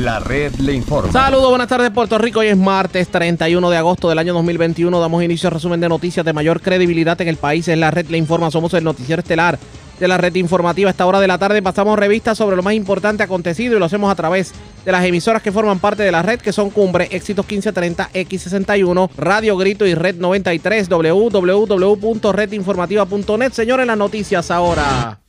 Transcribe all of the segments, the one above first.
La red le informa. Saludos, buenas tardes Puerto Rico. Hoy es martes 31 de agosto del año 2021. Damos inicio al resumen de noticias de mayor credibilidad en el país. Es la red le informa. Somos el noticiero estelar de la red informativa. A esta hora de la tarde pasamos revistas sobre lo más importante acontecido y lo hacemos a través de las emisoras que forman parte de la red, que son Cumbre, Éxitos 1530, X61, Radio Grito y Red 93, www.redinformativa.net. Señores, las noticias ahora.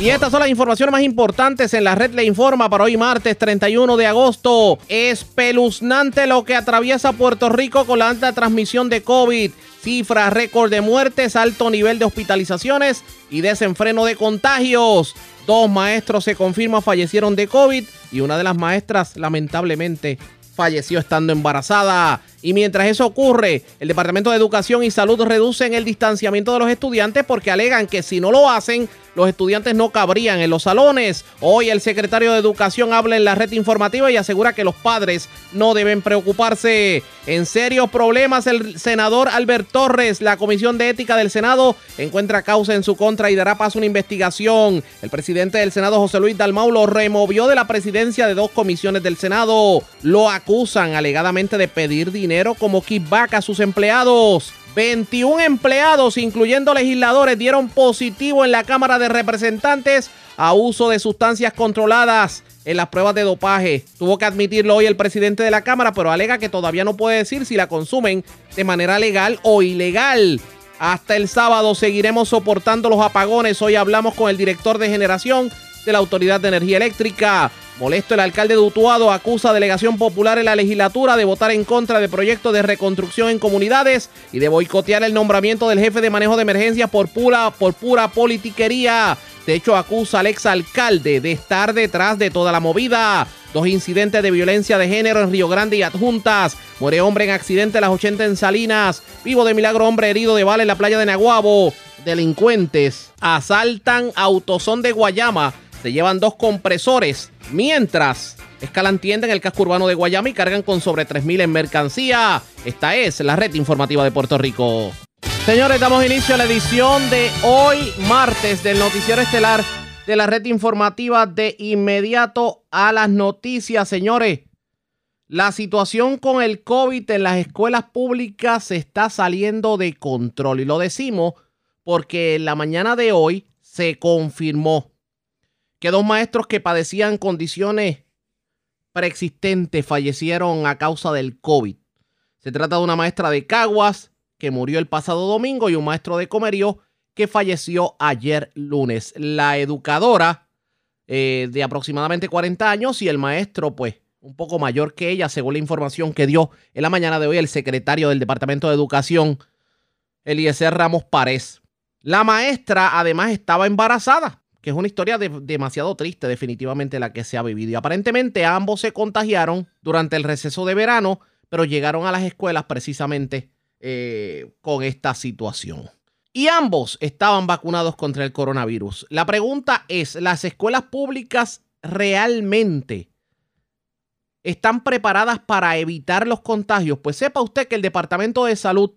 Y estas son las informaciones más importantes en la red Le Informa para hoy martes 31 de agosto. Espeluznante lo que atraviesa Puerto Rico con la alta transmisión de COVID. Cifra récord de muertes, alto nivel de hospitalizaciones y desenfreno de contagios. Dos maestros se confirma fallecieron de COVID y una de las maestras lamentablemente falleció estando embarazada. Y mientras eso ocurre, el Departamento de Educación y Salud reducen el distanciamiento de los estudiantes porque alegan que si no lo hacen, los estudiantes no cabrían en los salones. Hoy el secretario de Educación habla en la red informativa y asegura que los padres no deben preocuparse. En serios problemas, el senador Albert Torres, la Comisión de Ética del Senado, encuentra causa en su contra y dará paso a una investigación. El presidente del Senado, José Luis Dalmau, lo removió de la presidencia de dos comisiones del Senado. Lo acusan alegadamente de pedir dinero como kickback a sus empleados. 21 empleados, incluyendo legisladores, dieron positivo en la Cámara de Representantes a uso de sustancias controladas en las pruebas de dopaje. Tuvo que admitirlo hoy el presidente de la Cámara, pero alega que todavía no puede decir si la consumen de manera legal o ilegal. Hasta el sábado seguiremos soportando los apagones. Hoy hablamos con el director de generación de la Autoridad de Energía Eléctrica. Molesto el alcalde de Utuado acusa a delegación popular en la legislatura de votar en contra de proyectos de reconstrucción en comunidades y de boicotear el nombramiento del jefe de manejo de emergencias por pura, por pura politiquería. De hecho, acusa al exalcalde de estar detrás de toda la movida. Dos incidentes de violencia de género en Río Grande y adjuntas. Muere hombre en accidente a las 80 en Salinas. Vivo de milagro hombre herido de bala en la playa de Naguabo. Delincuentes asaltan autosón de Guayama. Se llevan dos compresores. Mientras escalan tienda en el casco urbano de Guayama y cargan con sobre 3.000 en mercancía. Esta es la red informativa de Puerto Rico. Señores, damos inicio a la edición de hoy, martes, del Noticiero Estelar de la red informativa de inmediato a las noticias. Señores, la situación con el COVID en las escuelas públicas se está saliendo de control. Y lo decimos porque en la mañana de hoy se confirmó que dos maestros que padecían condiciones preexistentes fallecieron a causa del COVID. Se trata de una maestra de Caguas que murió el pasado domingo y un maestro de Comerío que falleció ayer lunes. La educadora eh, de aproximadamente 40 años y el maestro, pues, un poco mayor que ella, según la información que dio en la mañana de hoy el secretario del Departamento de Educación, Eliezer Ramos Párez. La maestra además estaba embarazada, que es una historia de- demasiado triste definitivamente la que se ha vivido. Y aparentemente ambos se contagiaron durante el receso de verano, pero llegaron a las escuelas precisamente eh, con esta situación. Y ambos estaban vacunados contra el coronavirus. La pregunta es, ¿las escuelas públicas realmente están preparadas para evitar los contagios? Pues sepa usted que el Departamento de Salud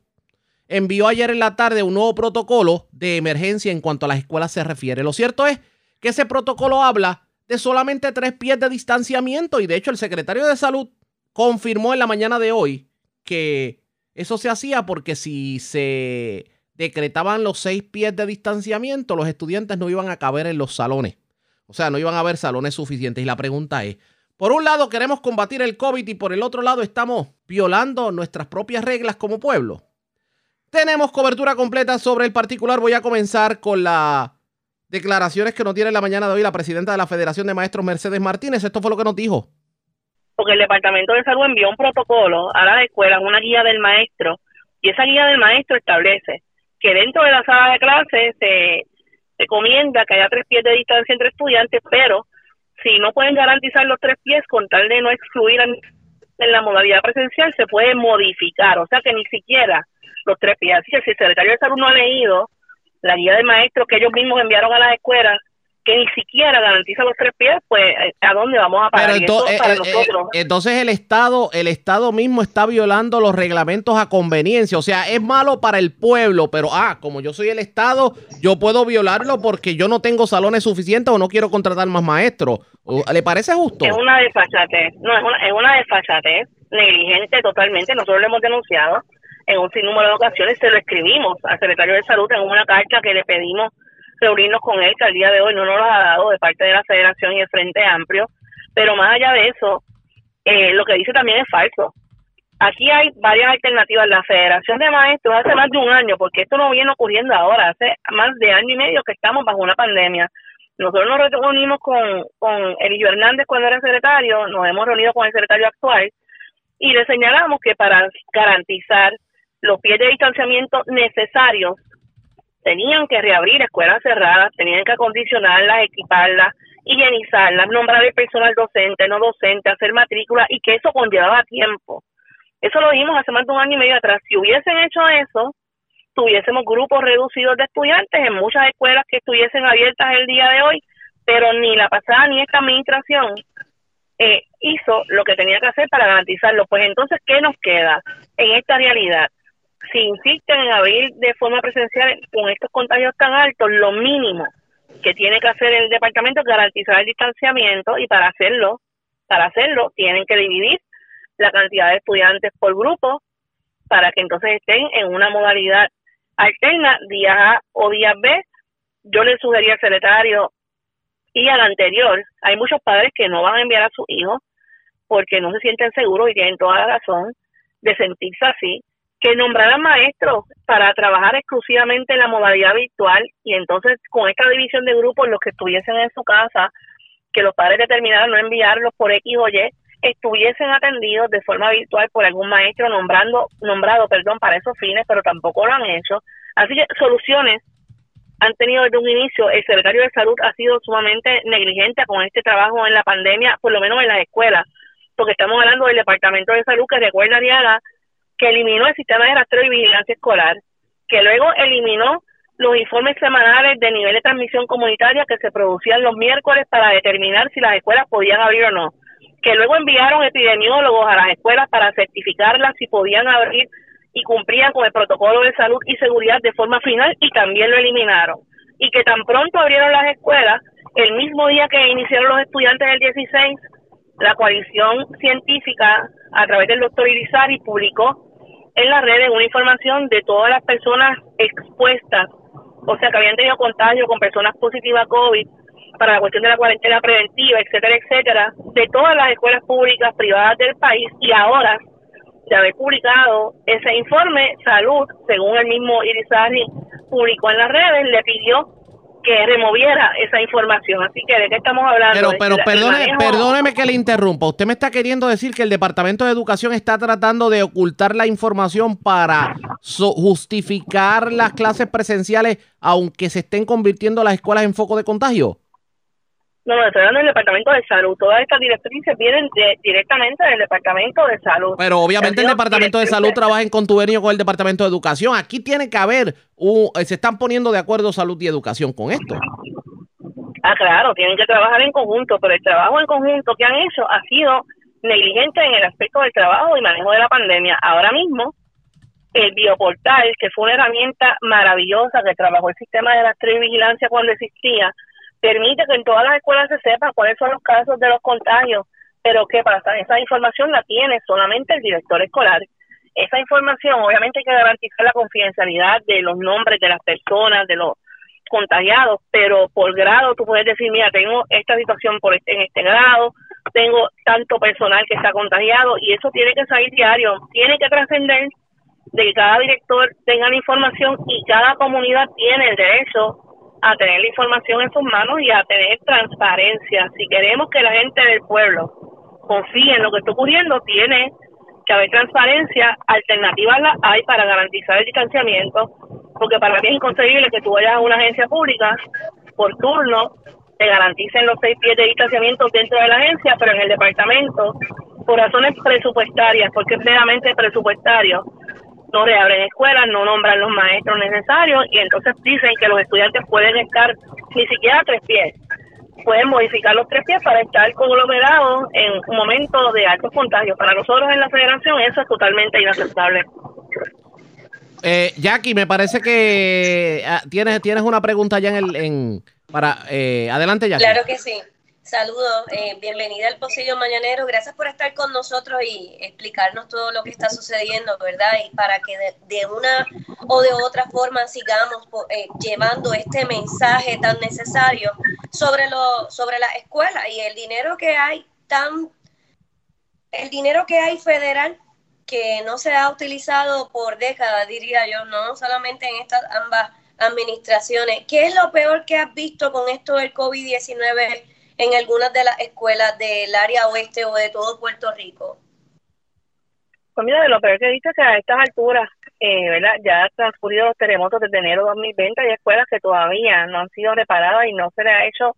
envió ayer en la tarde un nuevo protocolo de emergencia en cuanto a las escuelas se refiere. Lo cierto es que ese protocolo habla de solamente tres pies de distanciamiento y de hecho el secretario de salud confirmó en la mañana de hoy que eso se hacía porque si se decretaban los seis pies de distanciamiento, los estudiantes no iban a caber en los salones. O sea, no iban a haber salones suficientes. Y la pregunta es, por un lado queremos combatir el COVID y por el otro lado estamos violando nuestras propias reglas como pueblo. Tenemos cobertura completa sobre el particular. Voy a comenzar con las declaraciones que nos tiene en la mañana de hoy la presidenta de la Federación de Maestros, Mercedes Martínez. Esto fue lo que nos dijo. porque el Departamento de Salud envió un protocolo a las escuelas, una guía del maestro, y esa guía del maestro establece que dentro de la sala de clase se recomienda que haya tres pies de distancia entre estudiantes, pero si no pueden garantizar los tres pies con tal de no excluir en la modalidad presencial, se puede modificar, o sea que ni siquiera los tres pies. Así que si el secretario de Salud no ha leído la guía del maestro que ellos mismos enviaron a las escuelas, que ni siquiera garantiza los tres pies, pues eh, ¿a dónde vamos a parar? Pero eh, para eh, nosotros. eh, entonces el Estado, el Estado mismo está violando los reglamentos a conveniencia. O sea, es malo para el pueblo, pero ah, como yo soy el Estado, yo puedo violarlo porque yo no tengo salones suficientes o no quiero contratar más maestros. ¿O- ¿Le parece justo? Es una desfachatez, no, es una, es una desfachatez negligente totalmente. Nosotros lo hemos denunciado en un sinnúmero de ocasiones, se lo escribimos al secretario de Salud en una carta que le pedimos reunirnos con él, que al día de hoy no nos lo ha dado de parte de la Federación y el Frente Amplio. Pero más allá de eso, eh, lo que dice también es falso. Aquí hay varias alternativas. La Federación de Maestros hace más de un año, porque esto no viene ocurriendo ahora, hace más de año y medio que estamos bajo una pandemia. Nosotros nos reunimos con, con Elillo Hernández cuando era secretario, nos hemos reunido con el secretario actual y le señalamos que para garantizar los pies de distanciamiento necesarios tenían que reabrir escuelas cerradas, tenían que acondicionarlas, equiparlas, higienizarlas, nombrar el personal docente, no docente, hacer matrícula y que eso conllevaba tiempo. Eso lo dijimos hace más de un año y medio atrás. Si hubiesen hecho eso, tuviésemos grupos reducidos de estudiantes en muchas escuelas que estuviesen abiertas el día de hoy, pero ni la pasada ni esta administración eh, hizo lo que tenía que hacer para garantizarlo. Pues entonces, ¿qué nos queda en esta realidad? Si insisten en abrir de forma presencial con estos contagios tan altos, lo mínimo que tiene que hacer el departamento es garantizar el distanciamiento y para hacerlo, para hacerlo, tienen que dividir la cantidad de estudiantes por grupo para que entonces estén en una modalidad alterna, días A o días B. Yo le sugería al secretario y al anterior, hay muchos padres que no van a enviar a sus hijos porque no se sienten seguros y tienen toda la razón de sentirse así, que nombraran maestros para trabajar exclusivamente en la modalidad virtual y entonces con esta división de grupos, los que estuviesen en su casa, que los padres determinaran no enviarlos por X o Y, estuviesen atendidos de forma virtual por algún maestro nombrando nombrado perdón para esos fines pero tampoco lo han hecho. Así que soluciones han tenido desde un inicio. El secretario de salud ha sido sumamente negligente con este trabajo en la pandemia por lo menos en las escuelas porque estamos hablando del departamento de salud que recuerda Diana que eliminó el sistema de rastreo y vigilancia escolar que luego eliminó los informes semanales de nivel de transmisión comunitaria que se producían los miércoles para determinar si las escuelas podían abrir o no que luego enviaron epidemiólogos a las escuelas para certificarlas si podían abrir y cumplían con el protocolo de salud y seguridad de forma final y también lo eliminaron. Y que tan pronto abrieron las escuelas, el mismo día que iniciaron los estudiantes el 16, la coalición científica a través del doctor Irizarry publicó en las redes una información de todas las personas expuestas, o sea, que habían tenido contagio con personas positivas a COVID, para la cuestión de la cuarentena preventiva, etcétera, etcétera, de todas las escuelas públicas privadas del país y ahora de haber publicado ese informe, Salud, según el mismo Irizarry publicó en las redes, le pidió que removiera esa información. Así que, ¿de qué estamos hablando? Pero, pero el perdone, perdóneme que le interrumpa. Usted me está queriendo decir que el Departamento de Educación está tratando de ocultar la información para so- justificar las clases presenciales, aunque se estén convirtiendo las escuelas en foco de contagio. No, estoy hablando del Departamento de Salud. Todas estas directrices vienen de- directamente del Departamento de Salud. Pero obviamente el Departamento de Salud trabaja en contubernio con el Departamento de Educación. Aquí tiene que haber, un- eh, se están poniendo de acuerdo salud y educación con esto. Ah, claro, tienen que trabajar en conjunto, pero el trabajo en conjunto que han hecho ha sido negligente en el aspecto del trabajo y manejo de la pandemia. Ahora mismo, el bioportal, que fue una herramienta maravillosa que trabajó el sistema de y vigilancia cuando existía, permite que en todas las escuelas se sepa cuáles son los casos de los contagios, pero ¿qué pasa? Esa información la tiene solamente el director escolar. Esa información, obviamente hay que garantizar la confidencialidad de los nombres de las personas, de los contagiados, pero por grado tú puedes decir, mira, tengo esta situación por este, en este grado, tengo tanto personal que está contagiado y eso tiene que salir diario, tiene que trascender de que cada director tenga la información y cada comunidad tiene el derecho a tener la información en sus manos y a tener transparencia. Si queremos que la gente del pueblo confíe en lo que está ocurriendo, tiene que haber transparencia, alternativas las hay para garantizar el distanciamiento, porque para mí es inconcebible que tú vayas a una agencia pública por turno, te garanticen los seis pies de distanciamiento dentro de la agencia, pero en el departamento, por razones presupuestarias, porque es meramente presupuestario, no reabren escuelas, no nombran los maestros necesarios y entonces dicen que los estudiantes pueden estar ni siquiera a tres pies pueden modificar los tres pies para estar conglomerados en un momento de altos contagios. Para nosotros en la federación eso es totalmente inaceptable. Eh, Jackie, me parece que ah, tienes, tienes una pregunta ya en el... En, para, eh, adelante, Jackie. Claro que sí. Saludos, eh, bienvenida al Pocillo Mañanero. Gracias por estar con nosotros y explicarnos todo lo que está sucediendo, ¿verdad? Y para que de, una o de otra forma sigamos eh, llevando este mensaje tan necesario sobre, lo, sobre la escuela y el dinero que hay tan, el dinero que hay federal que no se ha utilizado por décadas, diría yo, no solamente en estas ambas administraciones. ¿Qué es lo peor que has visto con esto del COVID-19 en algunas de las escuelas del área oeste o de todo Puerto Rico? Pues mira, de lo peor que he visto es que a estas alturas, eh, ¿verdad? Ya han transcurrido los terremotos desde enero de 2020, hay escuelas que todavía no han sido reparadas y no se le ha hecho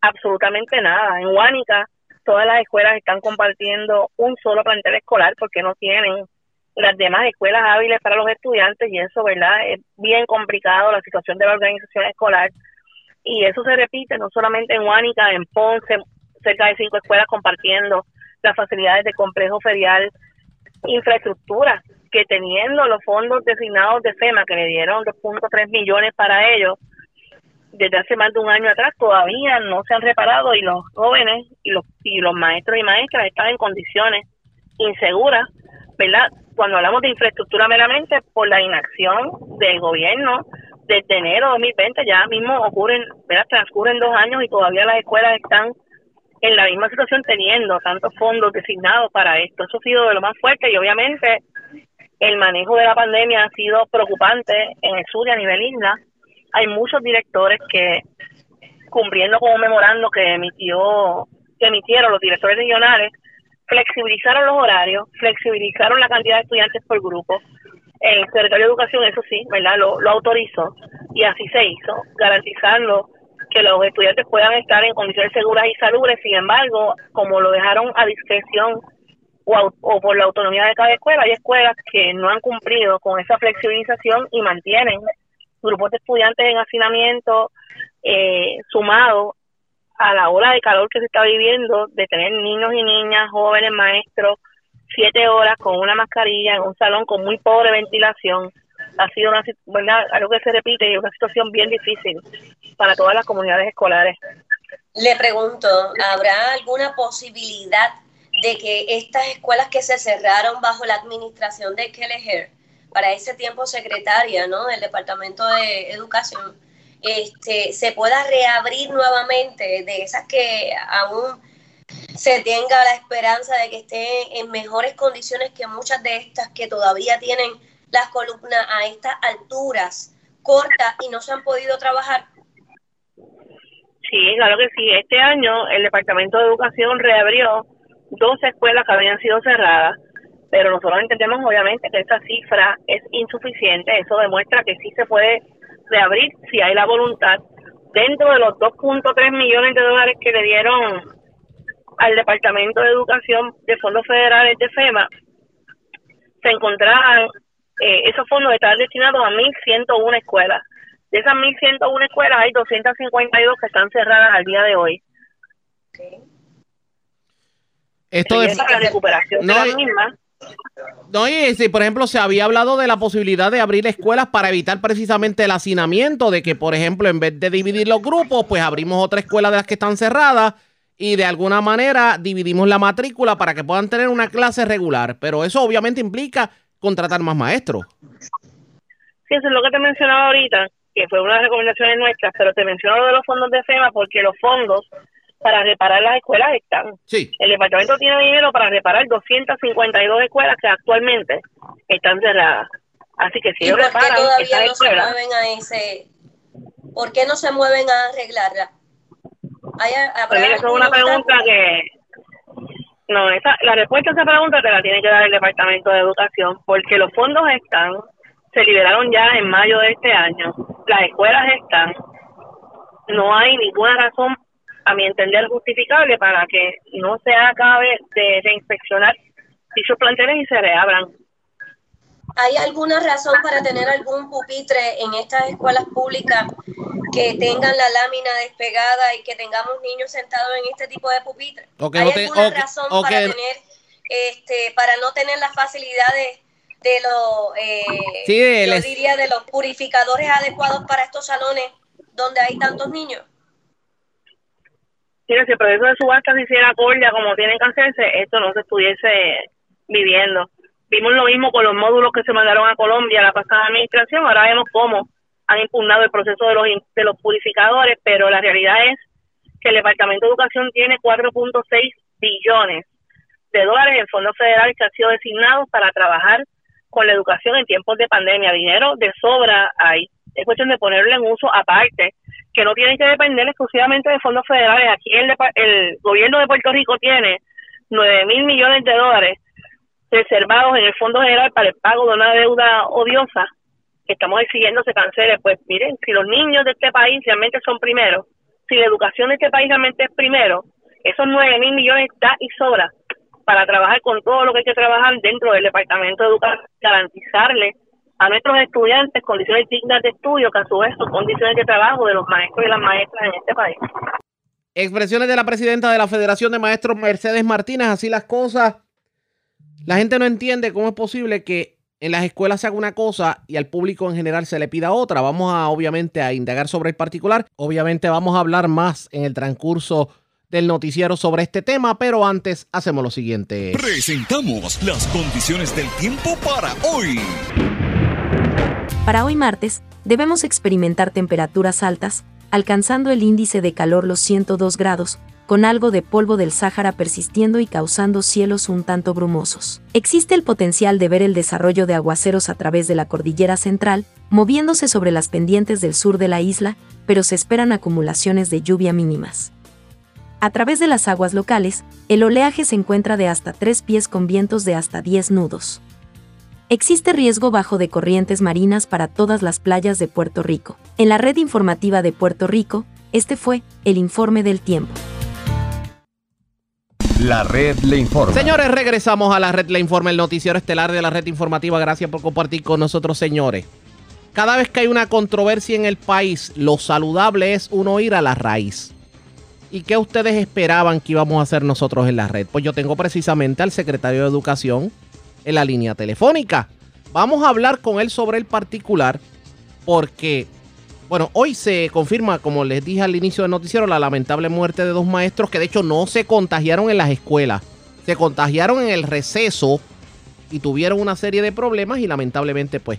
absolutamente nada. En Huánica, todas las escuelas están compartiendo un solo plantel escolar porque no tienen las demás escuelas hábiles para los estudiantes y eso, ¿verdad? Es bien complicado la situación de la organización escolar y eso se repite no solamente en Huánica, en Ponce, cerca de cinco escuelas compartiendo las facilidades de complejo ferial, infraestructura, que teniendo los fondos designados de FEMA que le dieron 2.3 millones para ellos, desde hace más de un año atrás todavía no se han reparado y los jóvenes y los, y los maestros y maestras están en condiciones inseguras, ¿verdad? Cuando hablamos de infraestructura meramente por la inacción del gobierno desde enero de 2020, ya mismo ocurren, ¿verdad? Transcurren dos años y todavía las escuelas están en la misma situación teniendo tantos fondos designados para esto. Eso ha sido de lo más fuerte y obviamente el manejo de la pandemia ha sido preocupante en el sur y a nivel isla hay muchos directores que, cumpliendo con un memorando que emitió que emitieron los directores regionales, flexibilizaron los horarios, flexibilizaron la cantidad de estudiantes por grupo. El secretario de Educación, eso sí, ¿verdad? Lo, autorizó y así se hizo, garantizando que los estudiantes puedan estar en condiciones seguras y salubres. Sin embargo, como lo dejaron a discreción o, o, por la autonomía de cada escuela, hay escuelas que no han cumplido con esa flexibilización y mantienen grupos de estudiantes en hacinamiento eh, sumado a la ola de calor que se está viviendo, de tener niños y niñas, jóvenes, maestros, siete horas con una mascarilla en un salón con muy pobre ventilación, ha sido una, algo que se repite y una situación bien difícil para todas las comunidades escolares. Le pregunto, ¿habrá alguna posibilidad de que estas escuelas que se cerraron bajo la administración de Kelleher para ese tiempo secretaria ¿no? del Departamento de Educación, este, se pueda reabrir nuevamente de esas que aún se tenga la esperanza de que estén en mejores condiciones que muchas de estas que todavía tienen las columnas a estas alturas cortas y no se han podido trabajar? Sí, claro que sí. Este año el Departamento de Educación reabrió dos escuelas que habían sido cerradas pero nosotros entendemos obviamente que esa cifra es insuficiente, eso demuestra que sí se puede reabrir si hay la voluntad. Dentro de los 2.3 millones de dólares que le dieron al Departamento de Educación de fondos federales de FEMA, se encontraban, eh, esos fondos estaban destinados a 1.101 escuelas. De esas 1.101 escuelas hay 252 que están cerradas al día de hoy. Esto es la recuperación de la misma no, y si por ejemplo se había hablado de la posibilidad de abrir escuelas para evitar precisamente el hacinamiento, de que por ejemplo en vez de dividir los grupos, pues abrimos otra escuela de las que están cerradas y de alguna manera dividimos la matrícula para que puedan tener una clase regular, pero eso obviamente implica contratar más maestros. Sí, eso es lo que te mencionaba ahorita, que fue una de las recomendaciones nuestras, pero te menciono lo de los fondos de FEMA porque los fondos para reparar las escuelas están. Sí. El departamento tiene dinero para reparar 252 escuelas que actualmente están cerradas. Así que si ¿Y ellos por qué reparan todavía esas no se escuelas, mueven a ese? ¿Por qué no se mueven a arreglarla? ¿Hay, habrá pues eso es una pregunta que... No, esa, la respuesta a esa pregunta te la tiene que dar el Departamento de Educación, porque los fondos están, se liberaron ya en mayo de este año, las escuelas están, no hay ninguna razón a mi entender, justificable para que no se acabe de, de inspeccionar dichos planteles y se reabran. ¿Hay alguna razón para tener algún pupitre en estas escuelas públicas que tengan la lámina despegada y que tengamos niños sentados en este tipo de pupitre? ¿Hay alguna razón para tener, este, para no tener las facilidades de los, eh, yo diría, de los purificadores adecuados para estos salones donde hay tantos niños? si el proceso de subasta se hiciera cordia como tienen que hacerse, esto no se estuviese viviendo. Vimos lo mismo con los módulos que se mandaron a Colombia la pasada administración, ahora vemos cómo han impugnado el proceso de los, de los purificadores, pero la realidad es que el Departamento de Educación tiene 4.6 billones de dólares en fondos federales que han sido designados para trabajar con la educación en tiempos de pandemia. Dinero de sobra hay. Es cuestión de ponerlo en uso aparte, que no tienen que depender exclusivamente de fondos federales. Aquí el, el gobierno de Puerto Rico tiene 9 mil millones de dólares reservados en el Fondo General para el pago de una deuda odiosa que estamos exigiendo se cancele. Pues miren, si los niños de este país realmente son primeros, si la educación de este país realmente es primero, esos 9 mil millones da y sobra para trabajar con todo lo que hay que trabajar dentro del Departamento de Educación, garantizarle a nuestros estudiantes condiciones dignas de estudio, que a su vez son condiciones de trabajo de los maestros y las maestras en este país. Expresiones de la presidenta de la Federación de Maestros, Mercedes Martínez, así las cosas. La gente no entiende cómo es posible que en las escuelas se haga una cosa y al público en general se le pida otra. Vamos a, obviamente, a indagar sobre el particular. Obviamente vamos a hablar más en el transcurso del noticiero sobre este tema, pero antes hacemos lo siguiente. Presentamos las condiciones del tiempo para hoy. Para hoy martes, debemos experimentar temperaturas altas, alcanzando el índice de calor los 102 grados, con algo de polvo del Sáhara persistiendo y causando cielos un tanto brumosos. Existe el potencial de ver el desarrollo de aguaceros a través de la cordillera central, moviéndose sobre las pendientes del sur de la isla, pero se esperan acumulaciones de lluvia mínimas. A través de las aguas locales, el oleaje se encuentra de hasta 3 pies con vientos de hasta 10 nudos. Existe riesgo bajo de corrientes marinas para todas las playas de Puerto Rico. En la red informativa de Puerto Rico, este fue el informe del tiempo. La red le informa. Señores, regresamos a la red le informa, el noticiero estelar de la red informativa. Gracias por compartir con nosotros, señores. Cada vez que hay una controversia en el país, lo saludable es uno ir a la raíz. ¿Y qué ustedes esperaban que íbamos a hacer nosotros en la red? Pues yo tengo precisamente al secretario de Educación, en la línea telefónica. Vamos a hablar con él sobre el particular porque, bueno, hoy se confirma, como les dije al inicio del noticiero, la lamentable muerte de dos maestros que de hecho no se contagiaron en las escuelas, se contagiaron en el receso y tuvieron una serie de problemas y lamentablemente pues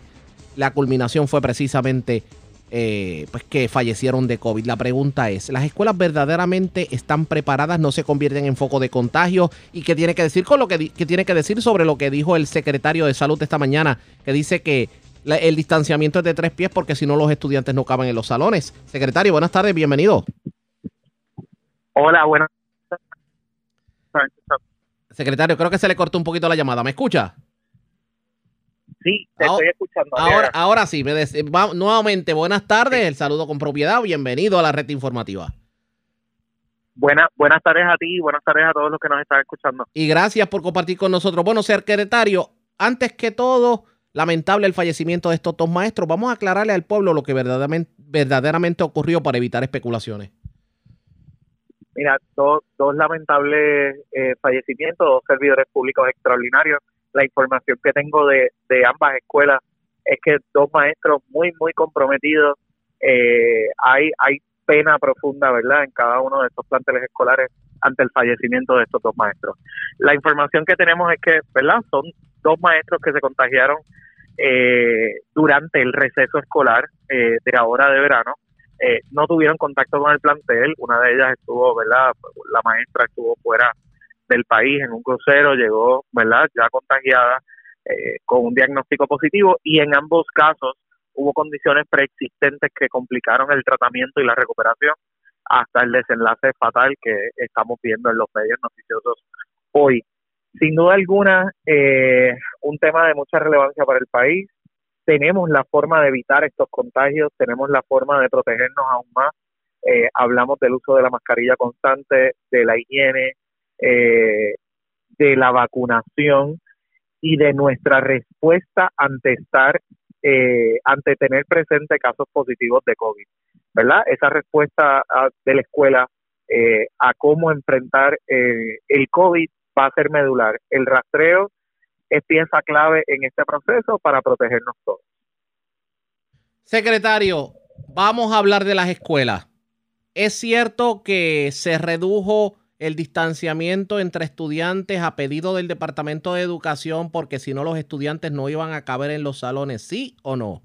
la culminación fue precisamente eh, pues que fallecieron de COVID. La pregunta es, ¿las escuelas verdaderamente están preparadas, no se convierten en foco de contagio? ¿Y qué tiene que decir con lo que, tiene que decir sobre lo que dijo el secretario de salud esta mañana, que dice que el distanciamiento es de tres pies porque si no los estudiantes no caben en los salones? Secretario, buenas tardes, bienvenido. Hola, buenas Secretario, creo que se le cortó un poquito la llamada. ¿Me escucha? Sí, te estoy escuchando. Ahora, ahora sí, me nuevamente, buenas tardes, el saludo con propiedad, bienvenido a la red informativa. Buenas, buenas tardes a ti y buenas tardes a todos los que nos están escuchando. Y gracias por compartir con nosotros. Bueno, secretario, antes que todo, lamentable el fallecimiento de estos dos maestros. Vamos a aclararle al pueblo lo que verdaderamente, verdaderamente ocurrió para evitar especulaciones. Mira, dos, dos lamentables eh, fallecimientos, dos servidores públicos extraordinarios la información que tengo de, de ambas escuelas es que dos maestros muy, muy comprometidos, eh, hay, hay pena profunda, ¿verdad?, en cada uno de estos planteles escolares ante el fallecimiento de estos dos maestros. La información que tenemos es que, ¿verdad?, son dos maestros que se contagiaron eh, durante el receso escolar eh, de ahora de verano. no tuvieron contacto con el plantel, una de ellas estuvo, ¿verdad?, la maestra estuvo fuera del país en un crucero, llegó, ¿verdad?, ya contagiada eh, con un diagnóstico positivo y en ambos casos hubo condiciones preexistentes que complicaron el tratamiento y la recuperación hasta el desenlace fatal que estamos viendo en los medios noticiosos hoy. Sin duda alguna, eh, un tema de mucha relevancia para el país. Tenemos la forma de evitar estos contagios, tenemos la forma de protegernos aún más. Eh, hablamos del uso de la mascarilla constante, de la higiene, eh, de la vacunación y de nuestra respuesta ante estar, eh, ante tener presente casos positivos de COVID, ¿verdad? Esa respuesta de la escuela eh, a cómo enfrentar eh, el COVID va a ser medular. El rastreo es pieza clave en este proceso para protegernos todos. Secretario, vamos a hablar de las escuelas. ¿Es cierto que se redujo el distanciamiento entre estudiantes a pedido del Departamento de Educación porque si no los estudiantes no iban a caber en los salones, sí o no?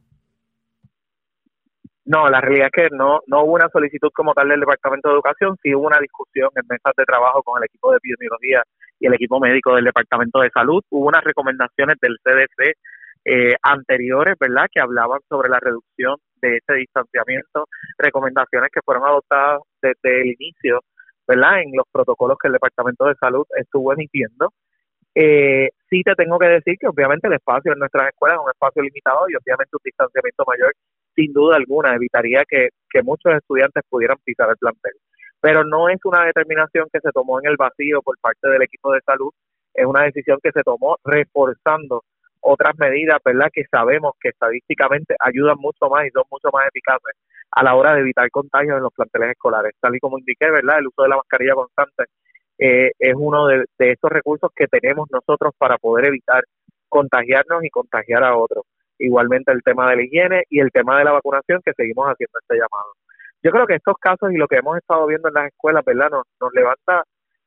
No, la realidad es que no, no hubo una solicitud como tal del Departamento de Educación, sí hubo una discusión en mesas de trabajo con el equipo de epidemiología y el equipo médico del Departamento de Salud. Hubo unas recomendaciones del CDC eh, anteriores, ¿verdad?, que hablaban sobre la reducción de ese distanciamiento, recomendaciones que fueron adoptadas desde el inicio, ¿verdad?, en los protocolos que el Departamento de Salud estuvo emitiendo. Eh, sí te tengo que decir que obviamente el espacio en nuestras escuelas es un espacio limitado y obviamente un distanciamiento mayor sin duda alguna evitaría que, muchos estudiantes pudieran pisar el plantel. Pero no es una determinación que se tomó en el vacío por parte del equipo de salud, es una decisión que se tomó reforzando otras medidas, ¿verdad? Que sabemos que estadísticamente ayudan mucho más y son mucho más eficaces a la hora de evitar contagios en los planteles escolares. Tal y como indiqué, ¿verdad? El uso de la mascarilla constante eh, es uno de, de estos recursos que tenemos nosotros para poder evitar contagiarnos y contagiar a otros igualmente el tema de la higiene y el tema de la vacunación que seguimos haciendo este llamado. Yo creo que estos casos y lo que hemos estado viendo en las escuelas, ¿verdad? Nos, nos levanta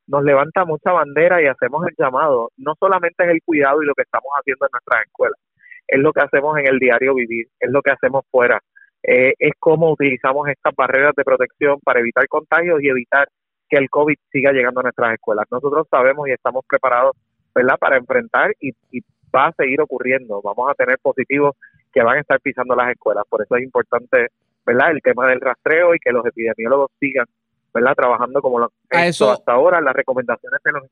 nos levanta mucha bandera y hacemos el llamado. No solamente es el cuidado y lo que estamos haciendo en nuestras escuelas, es lo que hacemos en el diario vivir, es lo que hacemos fuera, eh, es cómo utilizamos estas barreras de protección para evitar contagios y evitar que el COVID siga llegando a nuestras escuelas. Nosotros sabemos y estamos preparados, ¿verdad?, para enfrentar y, y va a seguir ocurriendo.Amos a tener positivos que van a estar pisando las escuelas. Por eso es importante, ¿verdad? El tema del rastreo y que los epidemiólogos sigan, ¿verdad? Trabajando como lo han hecho hasta ahora, las recomendaciones de los...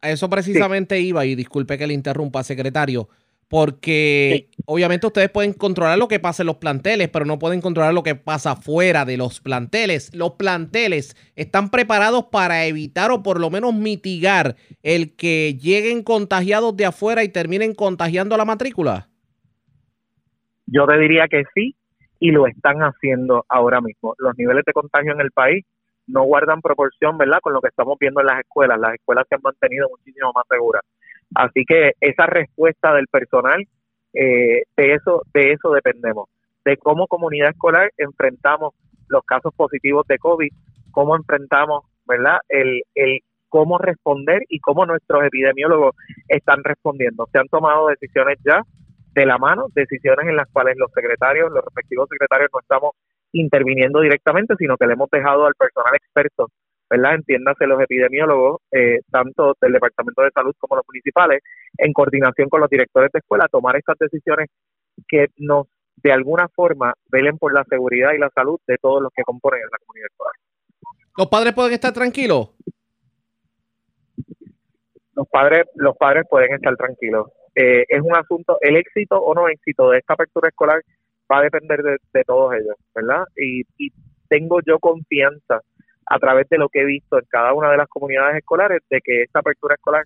A eso precisamente iba, y disculpe que le interrumpa, secretario porque obviamente ustedes pueden controlar lo que pasa en los planteles, pero no pueden controlar lo que pasa fuera de los planteles. Los planteles están preparados para evitar o por lo menos mitigar el que lleguen contagiados de afuera y terminen contagiando la matrícula. Yo te diría que sí, y lo están haciendo ahora mismo. Los niveles de contagio en el país no guardan proporción, ¿verdad?, con lo que estamos viendo en las escuelas. Las escuelas se han mantenido muchísimo más seguras. Así que esa respuesta del personal, eh, de eso de eso dependemos, de cómo comunidad escolar enfrentamos los casos positivos de COVID, cómo enfrentamos, ¿verdad? El, el cómo responder y cómo nuestros epidemiólogos están respondiendo. Se han tomado decisiones ya de la mano, decisiones en las cuales los secretarios, los respectivos secretarios no estamos interviniendo directamente, sino que le hemos dejado al personal experto ¿verdad? Entiéndase los epidemiólogos, eh, tanto del Departamento de Salud como los municipales, en coordinación con los directores de escuela, tomar estas decisiones que nos, de alguna forma, velen por la seguridad y la salud de todos los que componen la comunidad escolar. ¿Los padres pueden estar tranquilos? Los padres, los padres pueden estar tranquilos. Eh, es un asunto, el éxito o no éxito de esta apertura escolar va a depender de, todos ellos, ¿verdad? y tengo yo confianza a través de lo que he visto en cada una de las comunidades escolares, de que esta apertura escolar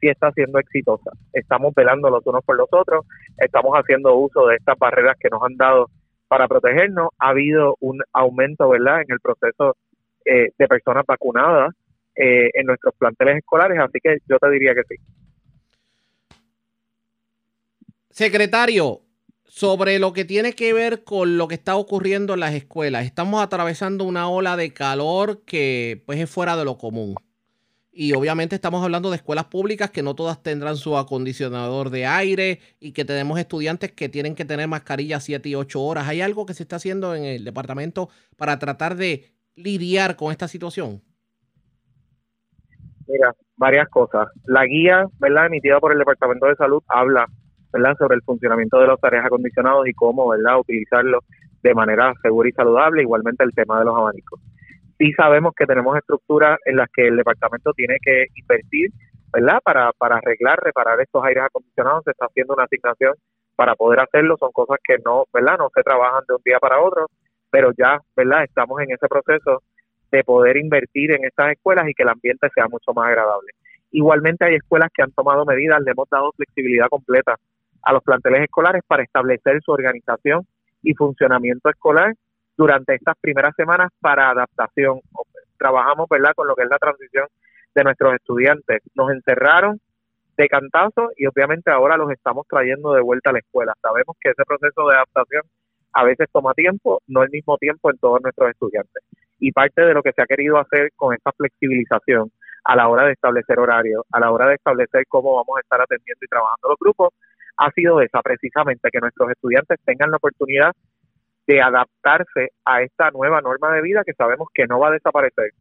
sí está siendo exitosa. Estamos velando los unos por los otros, estamos haciendo uso de estas barreras que nos han dado para protegernos. Ha habido un aumento, ¿verdad?, en el proceso eh, de personas vacunadas eh, en nuestros planteles escolares, así que yo te diría que sí. Secretario, sobre lo que tiene que ver con lo que está ocurriendo en las escuelas. Estamos atravesando una ola de calor que pues es fuera de lo común. Y obviamente estamos hablando de escuelas públicas que no todas tendrán su acondicionador de aire y que tenemos estudiantes que tienen que tener mascarilla 7 y 8 horas. ¿Hay algo que se está haciendo en el departamento para tratar de lidiar con esta situación? Mira, varias cosas. La guía, ¿verdad?, emitida por el Departamento de Salud habla ¿verdad? sobre el funcionamiento de los aires acondicionados y cómo ¿verdad? utilizarlos de manera segura y saludable, igualmente el tema de los abanicos. Sí sabemos que tenemos estructuras en las que el departamento tiene que invertir, ¿verdad? Para, para arreglar, reparar estos aires acondicionados, se está haciendo una asignación para poder hacerlo, son cosas que no, ¿verdad? No se trabajan de un día para otro, pero ya, ¿verdad? Estamos en ese proceso de poder invertir en estas escuelas y que el ambiente sea mucho más agradable. Igualmente hay escuelas que han tomado medidas, le hemos dado flexibilidad completa a los planteles escolares para establecer su organización y funcionamiento escolar durante estas primeras semanas para adaptación. Trabajamos, ¿verdad?, con lo que es la transición de nuestros estudiantes. Nos encerraron de cantazo y obviamente ahora los estamos trayendo de vuelta a la escuela. Sabemos que ese proceso de adaptación a veces toma tiempo, no el mismo tiempo en todos nuestros estudiantes. Y parte de lo que se ha querido hacer con esta flexibilización a la hora de establecer horarios, a la hora de establecer cómo vamos a estar atendiendo y trabajando los grupos, ha sido esa precisamente, que nuestros estudiantes tengan la oportunidad de adaptarse a esta nueva norma de vida que sabemos que no va a desaparecer.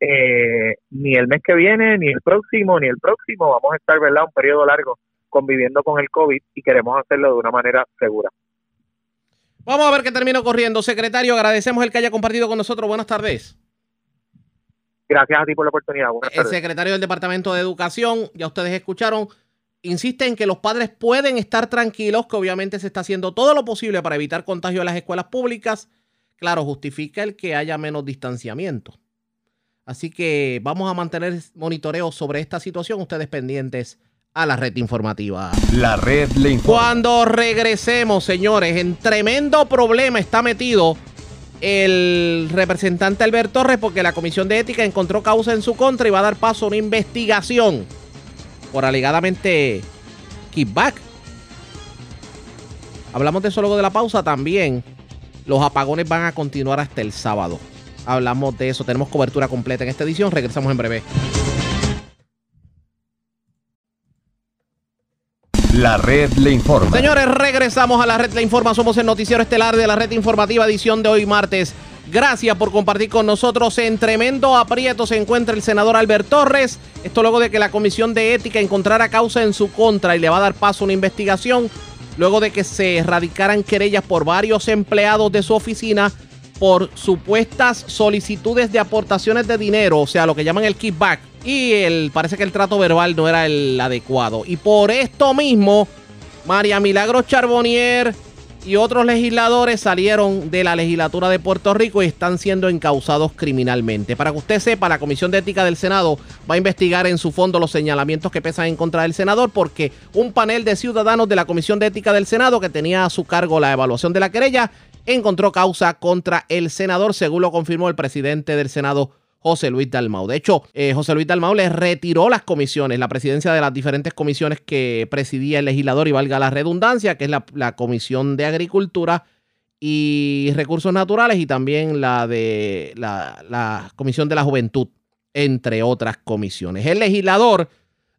Eh, ni el mes que viene, ni el próximo, ni el próximo, vamos a estar, ¿verdad?, un periodo largo conviviendo con el COVID y queremos hacerlo de una manera segura. Vamos a ver qué termino corriendo. Secretario, agradecemos el que haya compartido con nosotros. Buenas tardes. Gracias a ti por la oportunidad. el secretario del Departamento de Educación, ya ustedes escucharon, insiste en que los padres pueden estar tranquilos, que obviamente se está haciendo todo lo posible para evitar contagio en las escuelas públicas. Claro, justifica el que haya menos distanciamiento. Así que vamos a mantener monitoreo sobre esta situación, ustedes pendientes a la red informativa. La red le informa. Cuando regresemos, señores, en tremendo problema está metido el representante Alberto Torres porque la Comisión de Ética encontró causa en su contra y va a dar paso a una investigación por alegadamente kickback. Hablamos de eso luego de la pausa también. Los apagones van a continuar hasta el sábado. Hablamos de eso. Tenemos cobertura completa en esta edición. Regresamos en breve. La red le informa. Señores, regresamos a la red le informa. Somos el noticiero estelar de la red informativa edición de hoy martes. Gracias por compartir con nosotros. En tremendo aprieto se encuentra el senador Albert Torres. Esto luego de que la Comisión de Ética encontrara causa en su contra y le va a dar paso a una investigación. Luego de que se erradicaran querellas por varios empleados de su oficina por supuestas solicitudes de aportaciones de dinero, o sea, lo que llaman el kickback. Y el, parece que el trato verbal no era el adecuado. Y por esto mismo, María Milagros Charbonnier y otros legisladores salieron de la legislatura de Puerto Rico y están siendo encausados criminalmente. Para que usted sepa, la Comisión de Ética del Senado va a investigar en su fondo los señalamientos que pesan en contra del senador porque un panel de ciudadanos de la Comisión de Ética del Senado que tenía a su cargo la evaluación de la querella encontró causa contra el senador, según lo confirmó el presidente del Senado, José Luis Dalmau. De hecho, eh, José Luis Dalmau le retiró las comisiones, la presidencia de las diferentes comisiones que presidía el legislador, y valga la redundancia, que es la, Comisión de Agricultura y Recursos Naturales y también la de la, la Comisión de la Juventud, entre otras comisiones. El legislador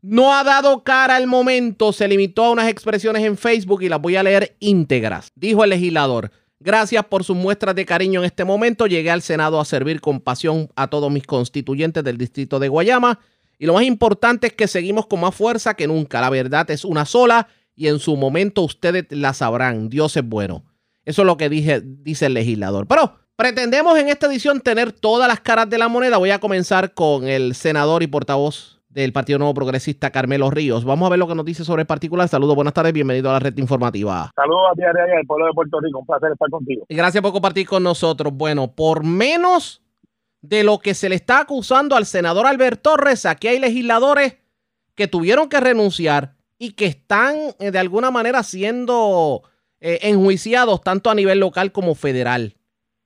no ha dado cara al momento, se limitó a unas expresiones en Facebook y las voy a leer íntegras. Dijo el legislador. Gracias por sus muestras de cariño en este momento. Llegué al Senado a servir con pasión a todos mis constituyentes del distrito de Guayama. Y lo más importante es que seguimos con más fuerza que nunca. La verdad es una sola y en su momento ustedes la sabrán. Dios es bueno. Eso es lo que dije, dice el legislador. Pero pretendemos en esta edición tener todas las caras de la moneda. Voy a comenzar con el senador y portavoz del Partido Nuevo Progresista, Carmelo Ríos. Vamos a ver lo que nos dice sobre el particular. Saludos, buenas tardes, bienvenido a la red informativa. Saludos a ti, Ariel, al pueblo de Puerto Rico. Un placer estar contigo. Y gracias por compartir con nosotros. Bueno, por menos de lo que se le está acusando al senador Albert Torres, aquí hay legisladores que tuvieron que renunciar y que están eh, de alguna manera siendo eh, enjuiciados tanto a nivel local como federal.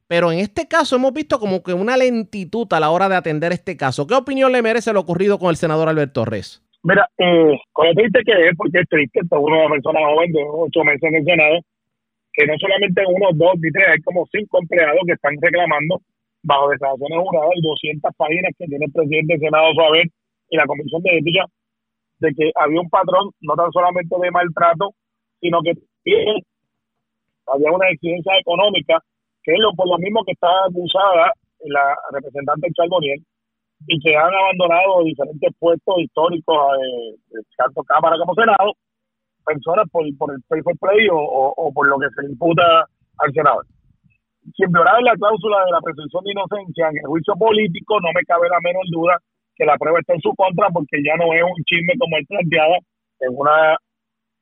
Pero en este caso hemos visto como que una lentitud a la hora de atender este caso. ¿Qué opinión le merece lo ocurrido con el senador Alberto Torres? Mira, eh, con lo triste que es, porque es triste, está una persona joven de ocho meses en el Senado, que no solamente uno, dos ni tres, hay como cinco empleados que están reclamando bajo declaraciones juradas y 200 páginas que tiene el presidente del Senado Suaver y la Comisión de Ética de que había un patrón no tan solamente de maltrato, sino que había una exigencia económica que es lo, por lo mismo que está acusada la representante Charboniel y que han abandonado diferentes puestos históricos, eh, tanto Cámara como Senado, personas por, el pay for play o, por lo que se le imputa al senador. Sin violar la cláusula de la presunción de inocencia en el juicio político, no me cabe la menor duda que la prueba está en su contra porque ya no es un chisme como él planteaba en unas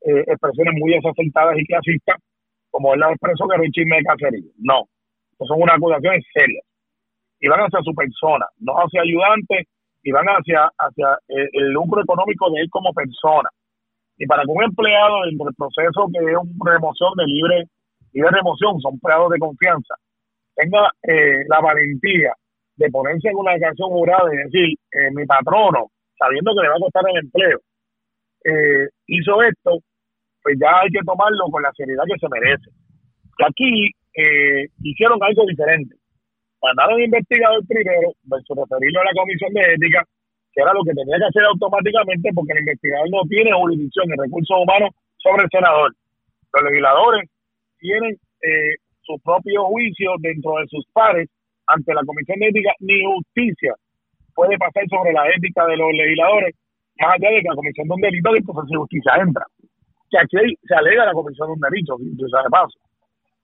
eh, expresiones muy desacertadas y clasistas, como él la expresó que era un chisme de cacería. No, son unas acusaciones serias. Y van hacia su persona, no hacia ayudantes, y van hacia, hacia el, el lucro económico de él como persona. Y para que un empleado dentro del proceso que es una remoción de libre, libre remoción, son empleados de confianza, tenga eh, la valentía de ponerse en una declaración jurada y decir, eh, mi patrono, sabiendo que le va a costar el empleo, eh, hizo esto, pues ya hay que tomarlo con la seriedad que se merece. Y aquí eh, hicieron algo diferente. Mandaron investigador primero, versus referirlo a la comisión de ética, que era lo que tenía que hacer automáticamente porque el investigador no tiene jurisdicción en recursos humanos sobre el senador. Los legisladores tienen eh, su propio juicio dentro de sus pares ante la comisión de ética, ni justicia puede pasar sobre la ética de los legisladores, más allá de que la comisión de un delito de justicia entra. Que aquí se alega la comisión de un delito, sea de paso.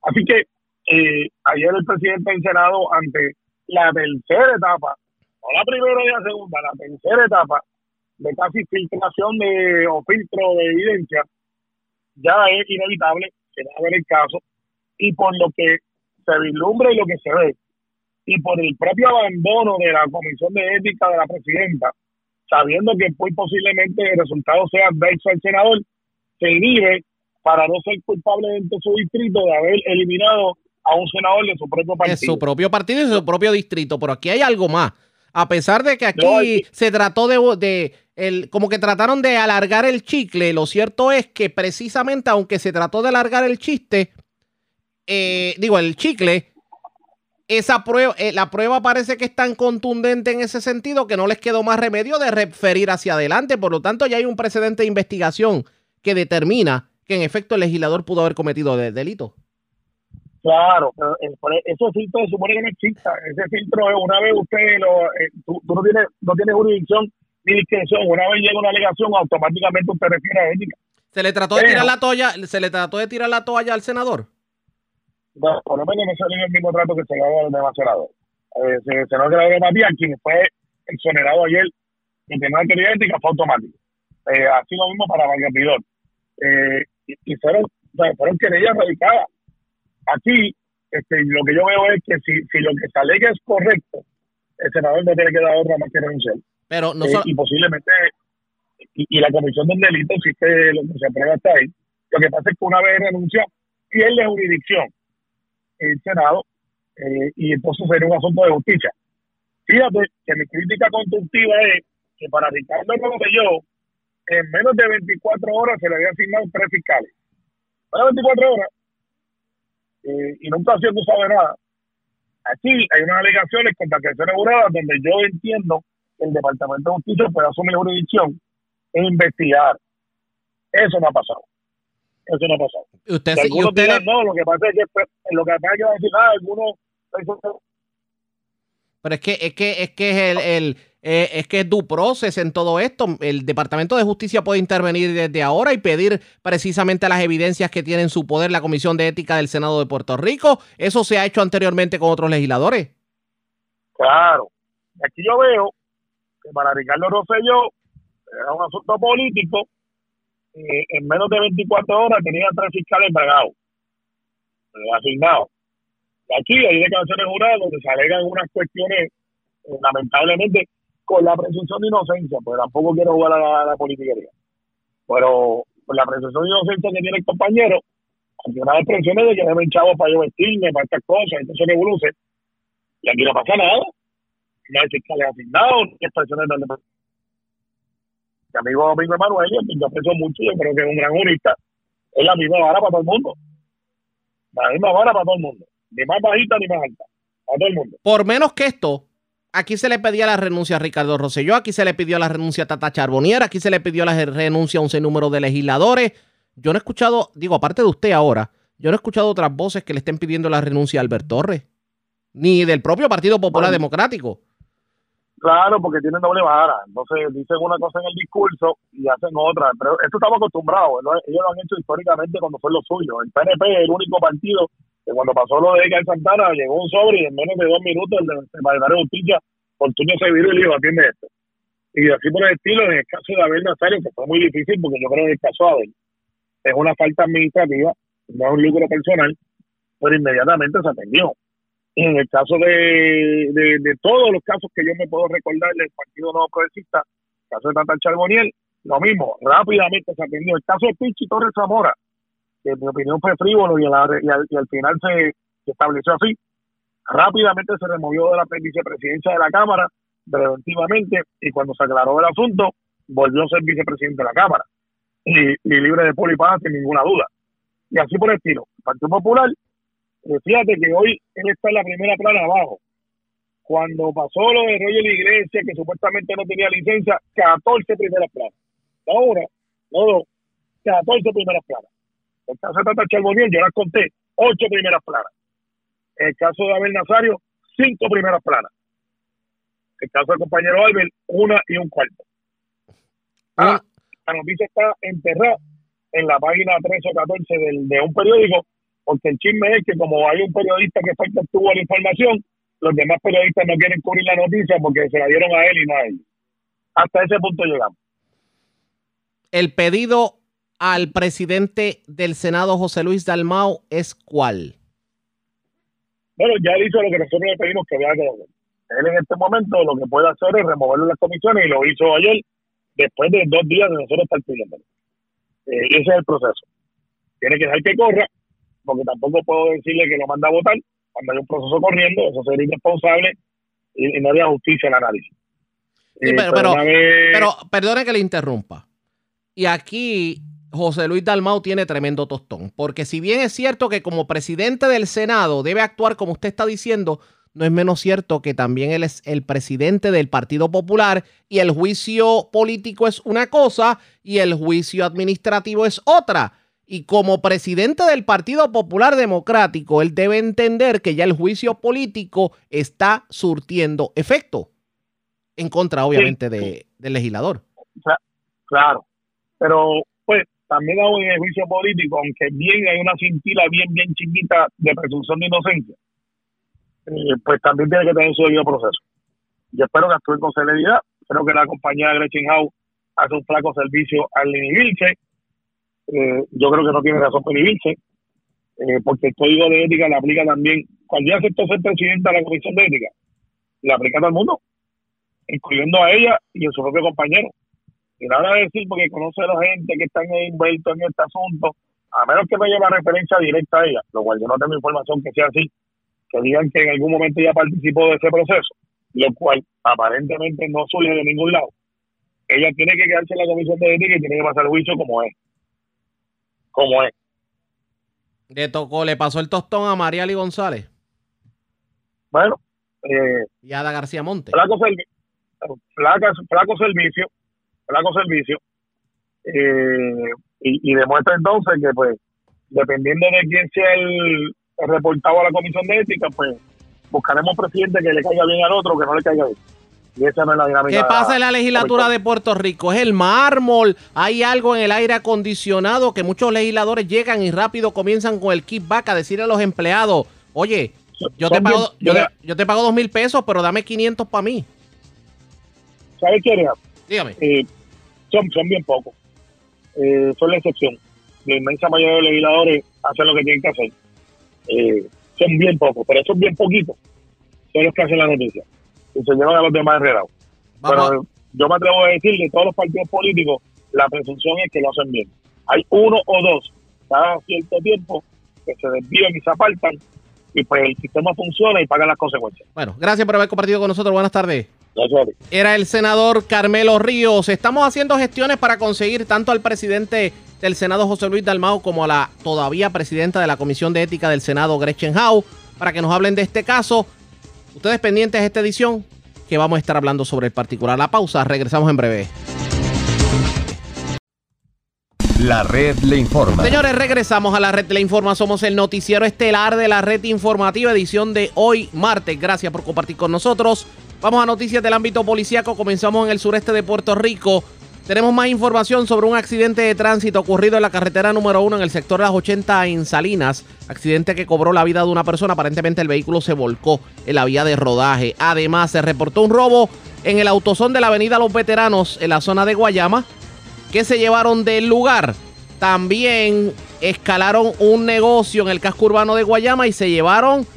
Así que eh, ayer el presidente del Senado, ante la tercera etapa, no la primera y la segunda, la tercera etapa de casi filtración de o filtro de evidencia, ya es inevitable que va a haber el caso y por lo que se vislumbra y lo que se ve y por el propio abandono de la comisión de ética de la presidenta, sabiendo que muy posiblemente el resultado sea adverso al senador, se inhibe para no ser culpable dentro de su distrito de haber eliminado a un senador de su propio de partido. su propio partido y de su propio distrito. Pero aquí hay algo más. A pesar de que aquí No, se trató de, de el, como que trataron de alargar el chicle, lo cierto es que precisamente aunque se trató de alargar el chiste, eh, digo, el chicle, esa prueba, eh, la prueba parece que es tan contundente en ese sentido que no les quedó más remedio de referir hacia adelante. Por lo tanto, ya hay un precedente de investigación que determina que en efecto el legislador pudo haber cometido de- delito. Claro, pero el- por e- ese filtro se supone que no exista. Ese filtro, es una vez usted lo, eh, tú, tú no tienes no tienes jurisdicción ni discreción, una vez llega una alegación, automáticamente usted refiere a ética. Se le trató de tirar la toalla, se le trató de tirar la toalla al senador. Bueno, por lo menos no salió el mismo trato que se le dio al demás senador. Eh, se, se nos de Matías, quien fue exonerado ayer de tener autoridad ética, fue automático. Eh, así lo mismo para Vargas Vidal. Eh, y, y fueron, o sea, fueron querellas radicadas. Aquí, este, lo que yo veo es que si, si lo que se alega es correcto, el senador no tiene que dar otra más que renunciar. Pero no Eh, so- y posiblemente, y, y la comisión de un delito, si que lo que se aprueba está ahí. Lo que pasa es que una vez renuncia, pierde jurisdicción el Senado eh, y entonces sería un asunto de justicia. Fíjate que mi crítica constructiva es que para Ricardo Rosselló, en menos de 24 horas se le había asignado tres fiscales. De 24 horas. Eh, y nunca ha sido acusado de nada. Aquí hay unas alegaciones contra acciones juradas donde yo entiendo que el Departamento de Justicia puede asumir jurisdicción e investigar. Eso no ha pasado. Eso no ha pasado. usted, algunos usted dirán, no, lo que pasa es que pues, lo que pasa es que va a decir, ah, algunos pero es que es que es que es el, el, eh, es que es due process en todo esto. El Departamento de Justicia puede intervenir desde ahora y pedir precisamente las evidencias que tiene en su poder la Comisión de Ética del Senado de Puerto Rico. Eso se ha hecho anteriormente con otros legisladores. Claro. Aquí yo veo que para Ricardo Rosselló era un asunto político. eh, en menos de 24 horas tenía tres fiscales pagados, eh, asignados. Aquí hay declaraciones juradas donde se alegan unas cuestiones, eh, lamentablemente, con la presunción de inocencia, porque tampoco quiero jugar a la, a la politiquería. Pero con la presunción de inocencia que tiene el compañero, aquí unas expresiones de que deben chavos para yo vestirme, para estas cosas, entonces revoluce. Y aquí no pasa nada no hay fiscales asignados, ni expresiones del mi amigo Domingo Emanuel, yo aprecio mucho, yo creo que es un gran jurista, es la misma vara para todo el mundo. La misma vara para todo el mundo. Ni más bajita ni más alta. Para todo el mundo. Por menos que esto, aquí se le pedía la renuncia a Ricardo Rosselló, aquí se le pidió la renuncia a Tata Charbonier, aquí se le pidió la renuncia a un sinnúmero de legisladores. Yo no he escuchado, digo, aparte de usted ahora, yo no he escuchado otras voces que le estén pidiendo la renuncia a Albert Torres, ni del propio Partido Popular Bueno. Democrático. Claro, porque tienen doble vara. Entonces dicen una cosa en el discurso y hacen otra. Pero esto estamos acostumbrados. ¿no? Ellos lo han hecho históricamente cuando fue lo suyo. El PNP es el único partido cuando pasó lo de Edgar Santana llegó un sobre y en menos de dos minutos el secretario de Justicia, Fortunio se viró y le dijo, atiende esto. Y así por el estilo, en el caso de Abel Nazario, que fue muy difícil porque yo creo que el caso de Abel es una falta administrativa, no es un lucro personal, pero inmediatamente se atendió. En el caso de, de, de todos los casos que yo me puedo recordar del Partido Nuevo Progresista, el caso de Tata Charboniel, lo mismo, rápidamente se atendió. El caso de Pichi Torres Zamora, que en mi opinión fue frívolo y, la- y al, y al final se, se estableció así, rápidamente se removió de la vicepresidencia de la Cámara, preventivamente, y cuando se aclaró el asunto, volvió a ser vicepresidente de la Cámara. Y, libre de polipada sin ninguna duda. Y así por el estilo. Partido Popular, eh, fíjate que hoy él está en la primera plana abajo. Cuando pasó lo de Roger Iglesia, que supuestamente no tenía licencia, 14 primeras planas. Una, no dos, 14 primeras planas. El caso de Tata Charboniel, yo las conté, 8 primeras planas. El caso de Abel Nazario, 5 primeras planas. El caso del compañero Albert, una y un cuarto. Ah, la noticia está enterrada en la página 13 o 14 del, de un periódico, porque el chisme es que como hay un periodista que fue el que obtuvo la información, los demás periodistas no quieren cubrir la noticia porque se la dieron a él y no a ellos. Hasta ese punto llegamos. El pedido al presidente del Senado, José Luis Dalmau, es cuál? Bueno, ya él hizo lo que nosotros le pedimos que vea que. Él en este momento lo que puede hacer es removerlo de las comisiones y lo hizo ayer, después de dos días de nosotros estar. Eh, ese es el proceso. Tiene que dejar que corra, porque tampoco puedo decirle que lo manda a votar cuando hay un proceso corriendo, eso sería irresponsable y, y no haría justicia al análisis. Sí, Eh, pero, pero, vez- pero perdone que le interrumpa. Y aquí José Luis Dalmau tiene tremendo tostón, porque si bien es cierto que como presidente del Senado debe actuar como usted está diciendo, no es menos cierto que también él es el presidente del Partido Popular y el juicio político es una cosa y el juicio administrativo es otra. Y como presidente del Partido Popular Democrático, él debe entender que ya el juicio político está surtiendo efecto en contra, obviamente, de, del legislador. Cla- Claro, pero pues también aún en el juicio político, aunque bien hay una cintila bien, bien chiquita de presunción de inocencia, eh, pues también tiene que tener su debido proceso. Yo espero que actúen con celeridad, creo que la compañía de Gretchen House hace un flaco servicio al inhibirse, Eh, yo creo que no tiene razón para inhibirse, eh, porque el código de ética le aplica también, cuando ella aceptó ser presidenta de la comisión de ética, le aplica a todo el mundo, incluyendo a ella y a su propio compañero. Y nada de decir porque conoce a la gente que están envueltos en este asunto, a menos que me lleve la referencia directa a ella, lo cual yo no tengo información que sea así, que digan que en algún momento ella participó de ese proceso, lo cual aparentemente no surge de ningún lado. Ella tiene que quedarse en la comisión de ética y tiene que pasar el juicio como es. Como es. Le tocó, le pasó el tostón a Mariali González Bueno, eh, y a Ada García Monte. flaco, flaca- flaco servicio, flaco servicio, eh, y, y demuestra entonces que, pues, dependiendo de quién sea el, el reportado a la comisión de ética, pues, buscaremos un presidente que le caiga bien al otro, que no le caiga bien. Y esa no es la dinámica. ¿Qué pasa en la legislatura de Puerto Rico? ¿Es el mármol? ¿Hay algo en el aire acondicionado que muchos legisladores llegan y rápido comienzan con el kickback a decirle a los empleados, oye, yo te pago, yo, yo te pago dos mil pesos, pero dame 500 para mí? ¿Sabes qué? Dígame. Eh, son, son bien pocos. Eh, son la excepción. La inmensa mayoría de los legisladores hacen lo que tienen que hacer. Eh, son bien pocos, pero esos bien poquitos son los que hacen la noticia. Y se llevan a los demás enredados. Pero yo me atrevo a decir que todos los partidos políticos, la presunción es que lo hacen bien. Hay uno o dos cada cierto tiempo que se desvían y se apartan y pues el sistema funciona y pagan las consecuencias. Bueno, gracias por haber compartido con nosotros. Buenas tardes. Era el senador Carmelo Ríos. Estamos haciendo gestiones para conseguir tanto al presidente del Senado, José Luis Dalmau, como a la todavía presidenta de la Comisión de Ética del Senado, Gretchen Howe, para que nos hablen de este caso. Ustedes pendientes de esta edición, que vamos a estar hablando sobre el particular. La pausa, regresamos en breve. La red le informa. Señores, regresamos a la red la informa. Somos el noticiero estelar de la red informativa, edición de hoy, martes. Gracias por compartir con nosotros. Vamos a noticias del ámbito policíaco. Comenzamos en el sureste de Puerto Rico. Tenemos más información sobre un accidente de tránsito ocurrido en la carretera número uno en el sector las 80 en Salinas. Accidente que cobró la vida de una persona. Aparentemente el vehículo se volcó en la vía de rodaje. Además, se reportó un robo en el autosón de la avenida Los Veteranos en la zona de Guayama que se llevaron del lugar. También escalaron un negocio en el casco urbano de Guayama y se llevaron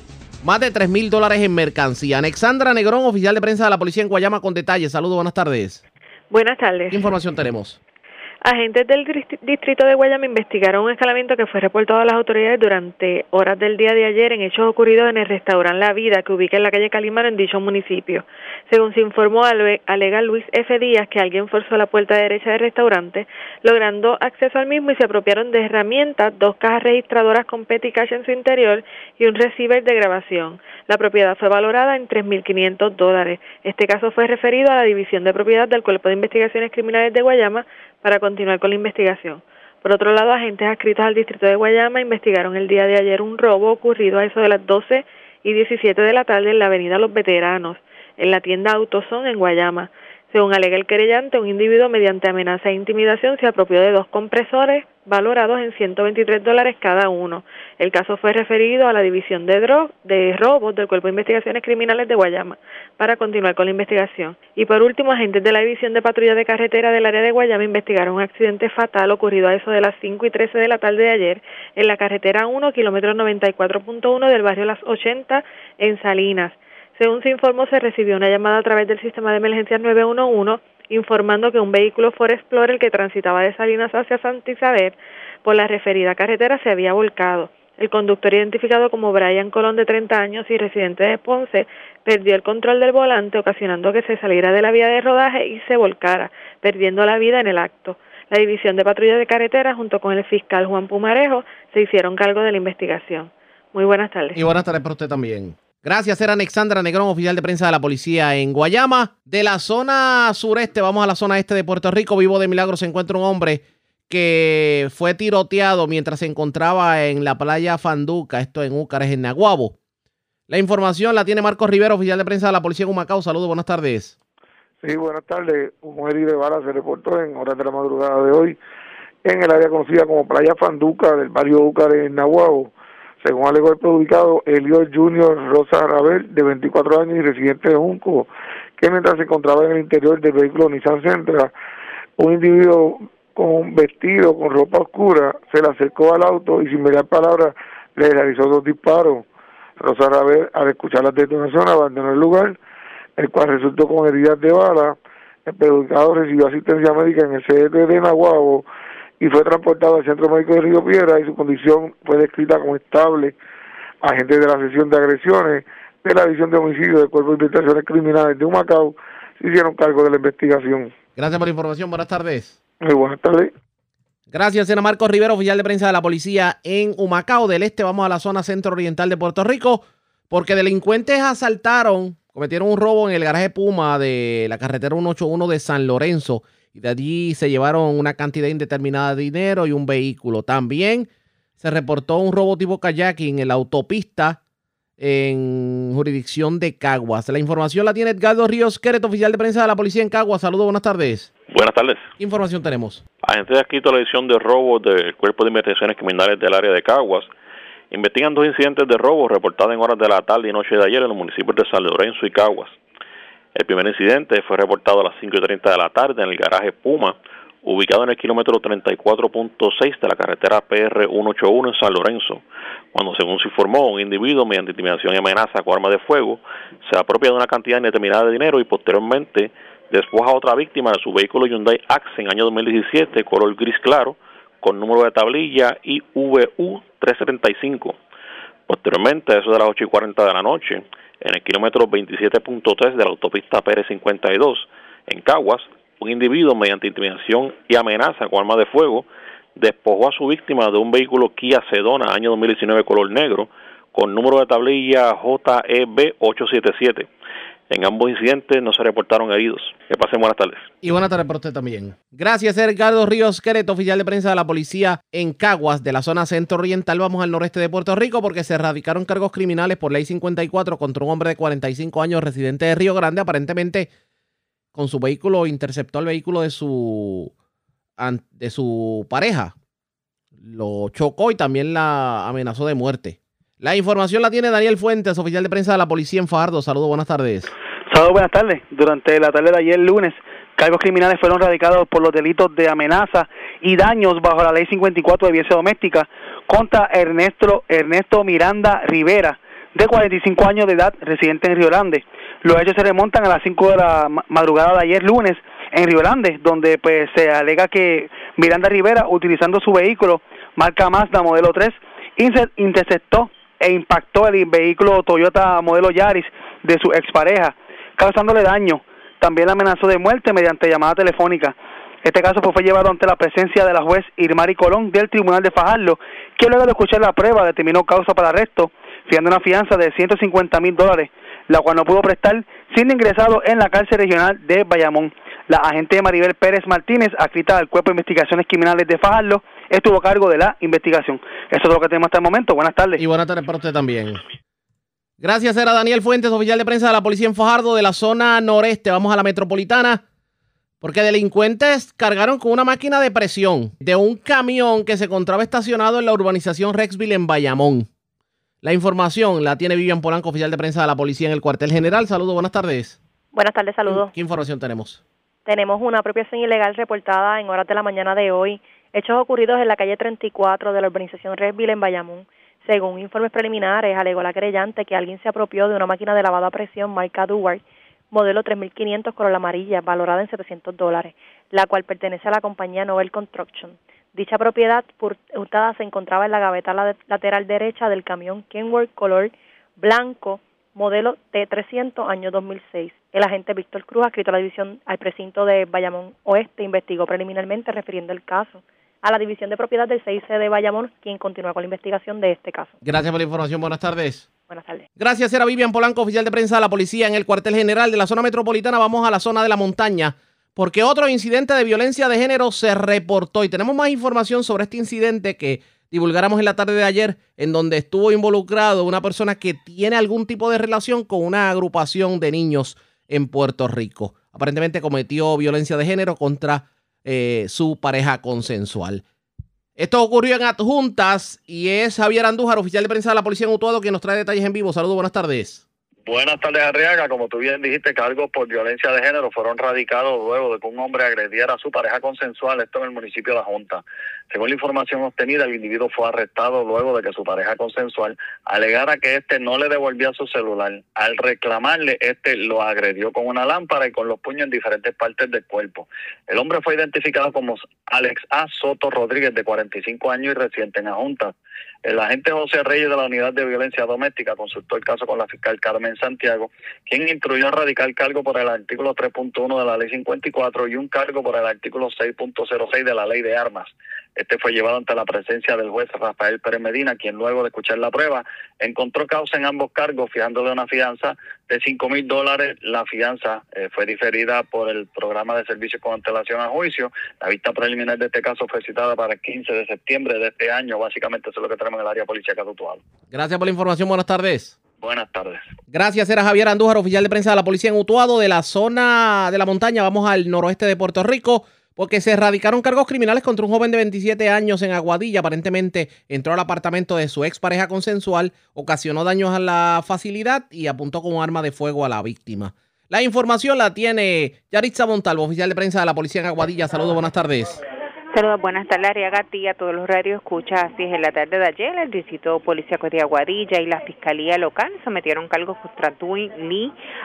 más de 3 mil dólares en mercancía. Alexandra Negrón, oficial de prensa de la policía en Guayama, con detalles. Saludos, buenas tardes. Buenas tardes. ¿Qué información tenemos? Agentes del distrito de Guayama investigaron un escalamiento que fue reportado a las autoridades durante horas del día de ayer en hechos ocurridos en el restaurante La Vida, que ubica en la calle Calimano en dicho municipio. Según se informó, alega Luis F. Díaz que alguien forzó la puerta derecha del restaurante, logrando acceso al mismo y se apropiaron de herramientas, dos cajas registradoras con petty cash en su interior y un receiver de grabación. La propiedad fue valorada en 3.500 dólares. Este caso fue referido a la División de Propiedad del Cuerpo de Investigaciones Criminales de Guayama para continuar con la investigación. Por otro lado, agentes adscritos al distrito de Guayama investigaron el día de ayer un robo ocurrido a eso de las 12 y 17 de la tarde en la avenida Los Veteranos, en la tienda Autoson en Guayama. Según alega el querellante, un individuo mediante amenaza e intimidación se apropió de dos compresores valorados en 123 dólares cada uno. El caso fue referido a la División de, de Robos del Cuerpo de Investigaciones Criminales de Guayama para continuar con la investigación. Y por último, agentes de la División de Patrulla de Carretera del área de Guayama investigaron un accidente fatal ocurrido a eso de las 5 y 13 de la tarde de ayer en la carretera 1, kilómetro 94.1 del barrio Las 80 en Salinas. Según se informó, se recibió una llamada a través del sistema de emergencias 911 informando que un vehículo Ford Explorer que transitaba de Salinas hacia Santa Isabel por la referida carretera se había volcado. El conductor, identificado como Brian Colón, de 30 años y residente de Ponce, perdió el control del volante, ocasionando que se saliera de la vía de rodaje y se volcara, perdiendo la vida en el acto. La División de Patrulla de Carretera, junto con el fiscal Juan Pumarejo, se hicieron cargo de la investigación. Muy buenas tardes. Y buenas tardes para usted también. Gracias, era Alexandra Negrón, oficial de prensa de la policía en Guayama. De la zona sureste, vamos a la zona este de Puerto Rico. Vivo de milagro se encuentra un hombre que fue tiroteado mientras se encontraba en la playa Fanduca, esto en Úcares, en Naguabo. La información la tiene Marcos Rivero, oficial de prensa de la policía en Humacao. Saludos, buenas tardes. Sí, buenas tardes. Un mujer de bala se reportó en horas de la madrugada de hoy en el área conocida como Playa Fanduca del barrio Úcares, en Naguabo según alegó el perjudicado Elio Junior Rosa Rabel, de 24 años y residente de Junco, que mientras se encontraba en el interior del vehículo Nissan Sentra, un individuo con vestido con ropa oscura se le acercó al auto y sin mediar palabras le realizó dos disparos. Rosa Rabel, al escuchar la detonación, abandonó el lugar, el cual resultó con heridas de bala. El perjudicado recibió asistencia médica en el CDT de Nahuabo y fue transportado al Centro Médico de Río Piedra y su condición fue descrita como estable. Agentes de la sesión de agresiones de la División de Homicidio del Cuerpo de Investigaciones Criminales de Humacao se hicieron cargo de la investigación. Gracias por la información. Buenas tardes. Muy buenas tardes. Gracias, Sena Marcos Rivero, oficial de prensa de la policía en Humacao. Del este vamos a la zona centro-oriental de Puerto Rico porque delincuentes asaltaron, cometieron un robo en el garaje Puma de la carretera 181 de San Lorenzo y de allí se llevaron una cantidad indeterminada de dinero y un vehículo. También se reportó un robo tipo kayaking en la autopista en jurisdicción de Caguas. La información la tiene Edgardo Ríos Queret, oficial de prensa de la policía en Caguas. Saludos, buenas tardes. Buenas tardes. ¿Qué información tenemos? Agentes adscritos a la edición de robo del Cuerpo de Investigaciones Criminales del área de Caguas investigan dos incidentes de robo reportados en horas de la tarde y noche de ayer en los municipios de San Lorenzo y Caguas. El primer incidente fue reportado a las 5 y 30 de la tarde en el garaje Puma, ubicado en el kilómetro 34.6 de la carretera PR 181 en San Lorenzo, cuando según se informó, un individuo mediante intimidación y amenaza con arma de fuego se apropia de una cantidad indeterminada de dinero y posteriormente despoja a otra víctima de su vehículo Hyundai Accent año 2017, color gris claro, con número de tablilla IVU 375. Posteriormente, a eso de las 8 y 40 de la noche, en el kilómetro 27.3 de la autopista Pérez 52 en Caguas, un individuo mediante intimidación y amenaza con arma de fuego despojó a su víctima de un vehículo Kia Sedona año 2019 color negro con número de tablilla JEB 877. En ambos incidentes no se reportaron heridos. Que pasen buenas tardes. Y buenas tardes para usted también. Gracias, Ricardo Ríos Quereto, oficial de prensa de la policía en Caguas, de la zona centro-oriental. Vamos al noreste de Puerto Rico porque se erradicaron cargos criminales por ley 54 contra un hombre de 45 años residente de Río Grande. Aparentemente, con su vehículo, interceptó el vehículo de su, de su pareja. Lo chocó y también la amenazó de muerte. La información la tiene Daniel Fuentes, oficial de prensa de la policía en Fajardo. Saludos, buenas tardes. Saludos, buenas tardes. Durante la tarde de ayer lunes, cargos criminales fueron radicados por los delitos de amenaza y daños bajo la ley 54 de violencia doméstica contra Ernesto, Ernesto Miranda Rivera, de 45 años de edad, residente en Río Grande. Los hechos se remontan a las 5 de la madrugada de ayer lunes en Río Grande, donde pues se alega que Miranda Rivera, utilizando su vehículo marca Mazda modelo 3, interceptó e impactó el vehículo Toyota modelo Yaris de su expareja, causándole daño. También amenazó de muerte mediante llamada telefónica. Este caso fue llevado ante la presencia de la juez Irmari Colón del Tribunal de Fajardo, que luego de escuchar la prueba determinó causa para arresto, fijando una fianza de 150 mil dólares, la cual no pudo prestar, siendo ingresado en la cárcel regional de Bayamón. La agente Maribel Pérez Martínez, adscrita al Cuerpo de Investigaciones Criminales de Fajardo, estuvo a cargo de la investigación. Eso es lo que tenemos hasta el momento. Buenas tardes. Y buenas tardes para usted también. Gracias, era Daniel Fuentes, oficial de prensa de la policía en Fajardo, de la zona noreste. Vamos a la metropolitana. Porque delincuentes cargaron con una máquina de presión de un camión que se encontraba estacionado en la urbanización Rexville en Bayamón. La información la tiene Vivian Polanco, oficial de prensa de la policía en el cuartel general. Saludos, buenas tardes. Buenas tardes, saludos. ¿Qué información tenemos? Tenemos una apropiación ilegal reportada en horas de la mañana de hoy Hechos ocurridos en la calle 34 de la urbanización Redville en Bayamón. Según informes preliminares, alegó la creyente que alguien se apropió de una máquina de lavado a presión marca Duward, modelo 3500 color amarilla, valorada en 700 dólares, la cual pertenece a la compañía Nobel Construction. Dicha propiedad hurtada se encontraba en la gaveta lateral derecha del camión Kenworth color blanco, modelo T300, año 2006. El agente Víctor Cruz, adscrito a la división al precinto de Bayamón Oeste, investigó preliminarmente refiriendo el caso a la División de Propiedad del CIC de Bayamón, quien continúa con la investigación de este caso. Gracias por la información. Buenas tardes. Buenas tardes. Gracias, era Vivian Polanco, oficial de prensa de la policía en el cuartel general de la zona metropolitana. Vamos a la zona de la montaña, porque otro incidente de violencia de género se reportó y tenemos más información sobre este incidente que divulgáramos en la tarde de ayer, en donde estuvo involucrado una persona que tiene algún tipo de relación con una agrupación de niños en Puerto Rico. Aparentemente cometió violencia de género contra eh, su pareja consensual. Esto ocurrió en Adjuntas y es Javier Andújar, oficial de prensa de la Policía en Utuado, quien nos trae detalles en vivo. Saludos, buenas tardes. Buenas tardes, Arriaga. Como tú bien dijiste, cargos por violencia de género fueron radicados luego de que un hombre agrediera a su pareja consensual, esto en el municipio de La Junta. Según la información obtenida, el individuo fue arrestado luego de que su pareja consensual alegara que éste no le devolvía su celular. Al reclamarle, este lo agredió con una lámpara y con los puños en diferentes partes del cuerpo. El hombre fue identificado como Alex A. Soto Rodríguez, de 45 años y residente en La Junta. El agente José Reyes de la Unidad de Violencia Doméstica consultó el caso con la fiscal Carmen Santiago, quien instruyó a radical cargo por el artículo 3.1 de la Ley 54 y un cargo por el artículo 6.06 de la Ley de Armas. Este fue llevado ante la presencia del juez Rafael Pérez Medina, quien luego de escuchar la prueba encontró causa en ambos cargos, fijándole una fianza de 5 mil dólares. La fianza eh, fue diferida por el programa de servicios con antelación a juicio. La vista preliminar de este caso fue citada para el 15 de septiembre de este año. Básicamente eso es lo que tenemos en el área policial actual. Gracias por la información. Buenas tardes. Buenas tardes. Gracias, era Javier Andújar, oficial de prensa de la policía en Utuado, de la zona de la montaña. Vamos al noroeste de Puerto Rico porque se erradicaron cargos criminales contra un joven de 27 años en Aguadilla. Aparentemente entró al apartamento de su expareja consensual, ocasionó daños a la facilidad y apuntó con arma de fuego a la víctima. La información la tiene Yaritza Montalvo, oficial de prensa de la policía en Aguadilla. Saludos, buenas tardes. Saludos, buenas tardes, Ariaga, y a todos los radios escucha. Así es, en la tarde de ayer, el Distrito Policíaco de Aguadilla y la Fiscalía Local sometieron cargos contra Tui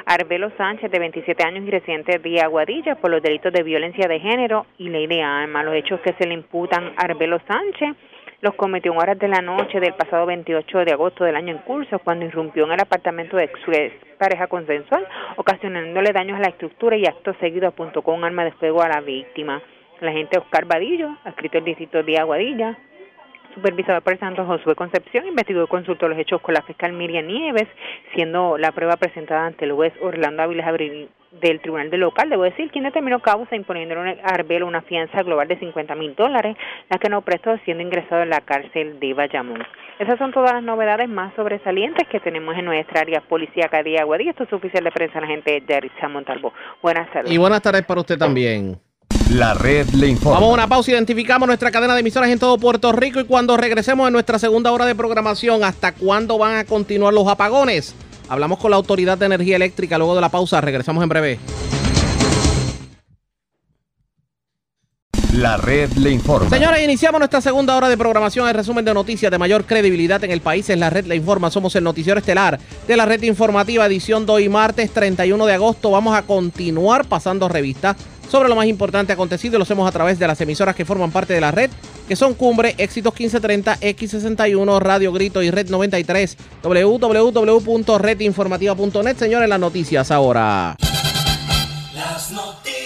Arbelo Sánchez, de 27 años y residente de Aguadilla, por los delitos de violencia de género y ley de armas. Los hechos que se le imputan a Arbelo Sánchez los cometió en horas de la noche del pasado 28 de agosto del año en curso, cuando irrumpió en el apartamento de su pareja consensual, ocasionándole daños a la estructura y acto seguido apuntó con un arma de fuego a la víctima. La agente Oscar Vadillo, adscrito al distrito de Aguadilla, supervisado por el Santo Josué Concepción, investigó y consultó los hechos con la fiscal Miriam Nieves, siendo la prueba presentada ante el juez Orlando Áviles Abril del Tribunal del Local, debo decir, quien determinó causa imponiéndole a Arbelo una fianza global de 50 mil dólares, la que no prestó siendo ingresado en la cárcel de Bayamón. Esas son todas las novedades más sobresalientes que tenemos en nuestra área policíaca de Aguadilla. Esto es oficial de prensa, la gente de Yaritza Montalvo. Buenas tardes. Y buenas tardes para usted también. La red le informa. Vamos a una pausa, identificamos nuestra cadena de emisoras en todo Puerto Rico y cuando regresemos en nuestra segunda hora de programación, ¿hasta cuándo van a continuar los apagones? Hablamos con la Autoridad de Energía Eléctrica luego de la pausa, regresamos en breve. La red le informa. Señores, iniciamos nuestra segunda hora de programación. El resumen de noticias de mayor credibilidad en el país es La Red Le Informa. Somos el noticiero estelar de la red informativa, edición de hoy, martes 31 de agosto. Vamos a continuar pasando revista sobre lo más importante acontecido. Lo hacemos a través de las emisoras que forman parte de la red, que son Cumbre, Éxitos 1530, X61, Radio Grito y Red 93. www.redinformativa.net. Señores, las noticias ahora. Las noticias.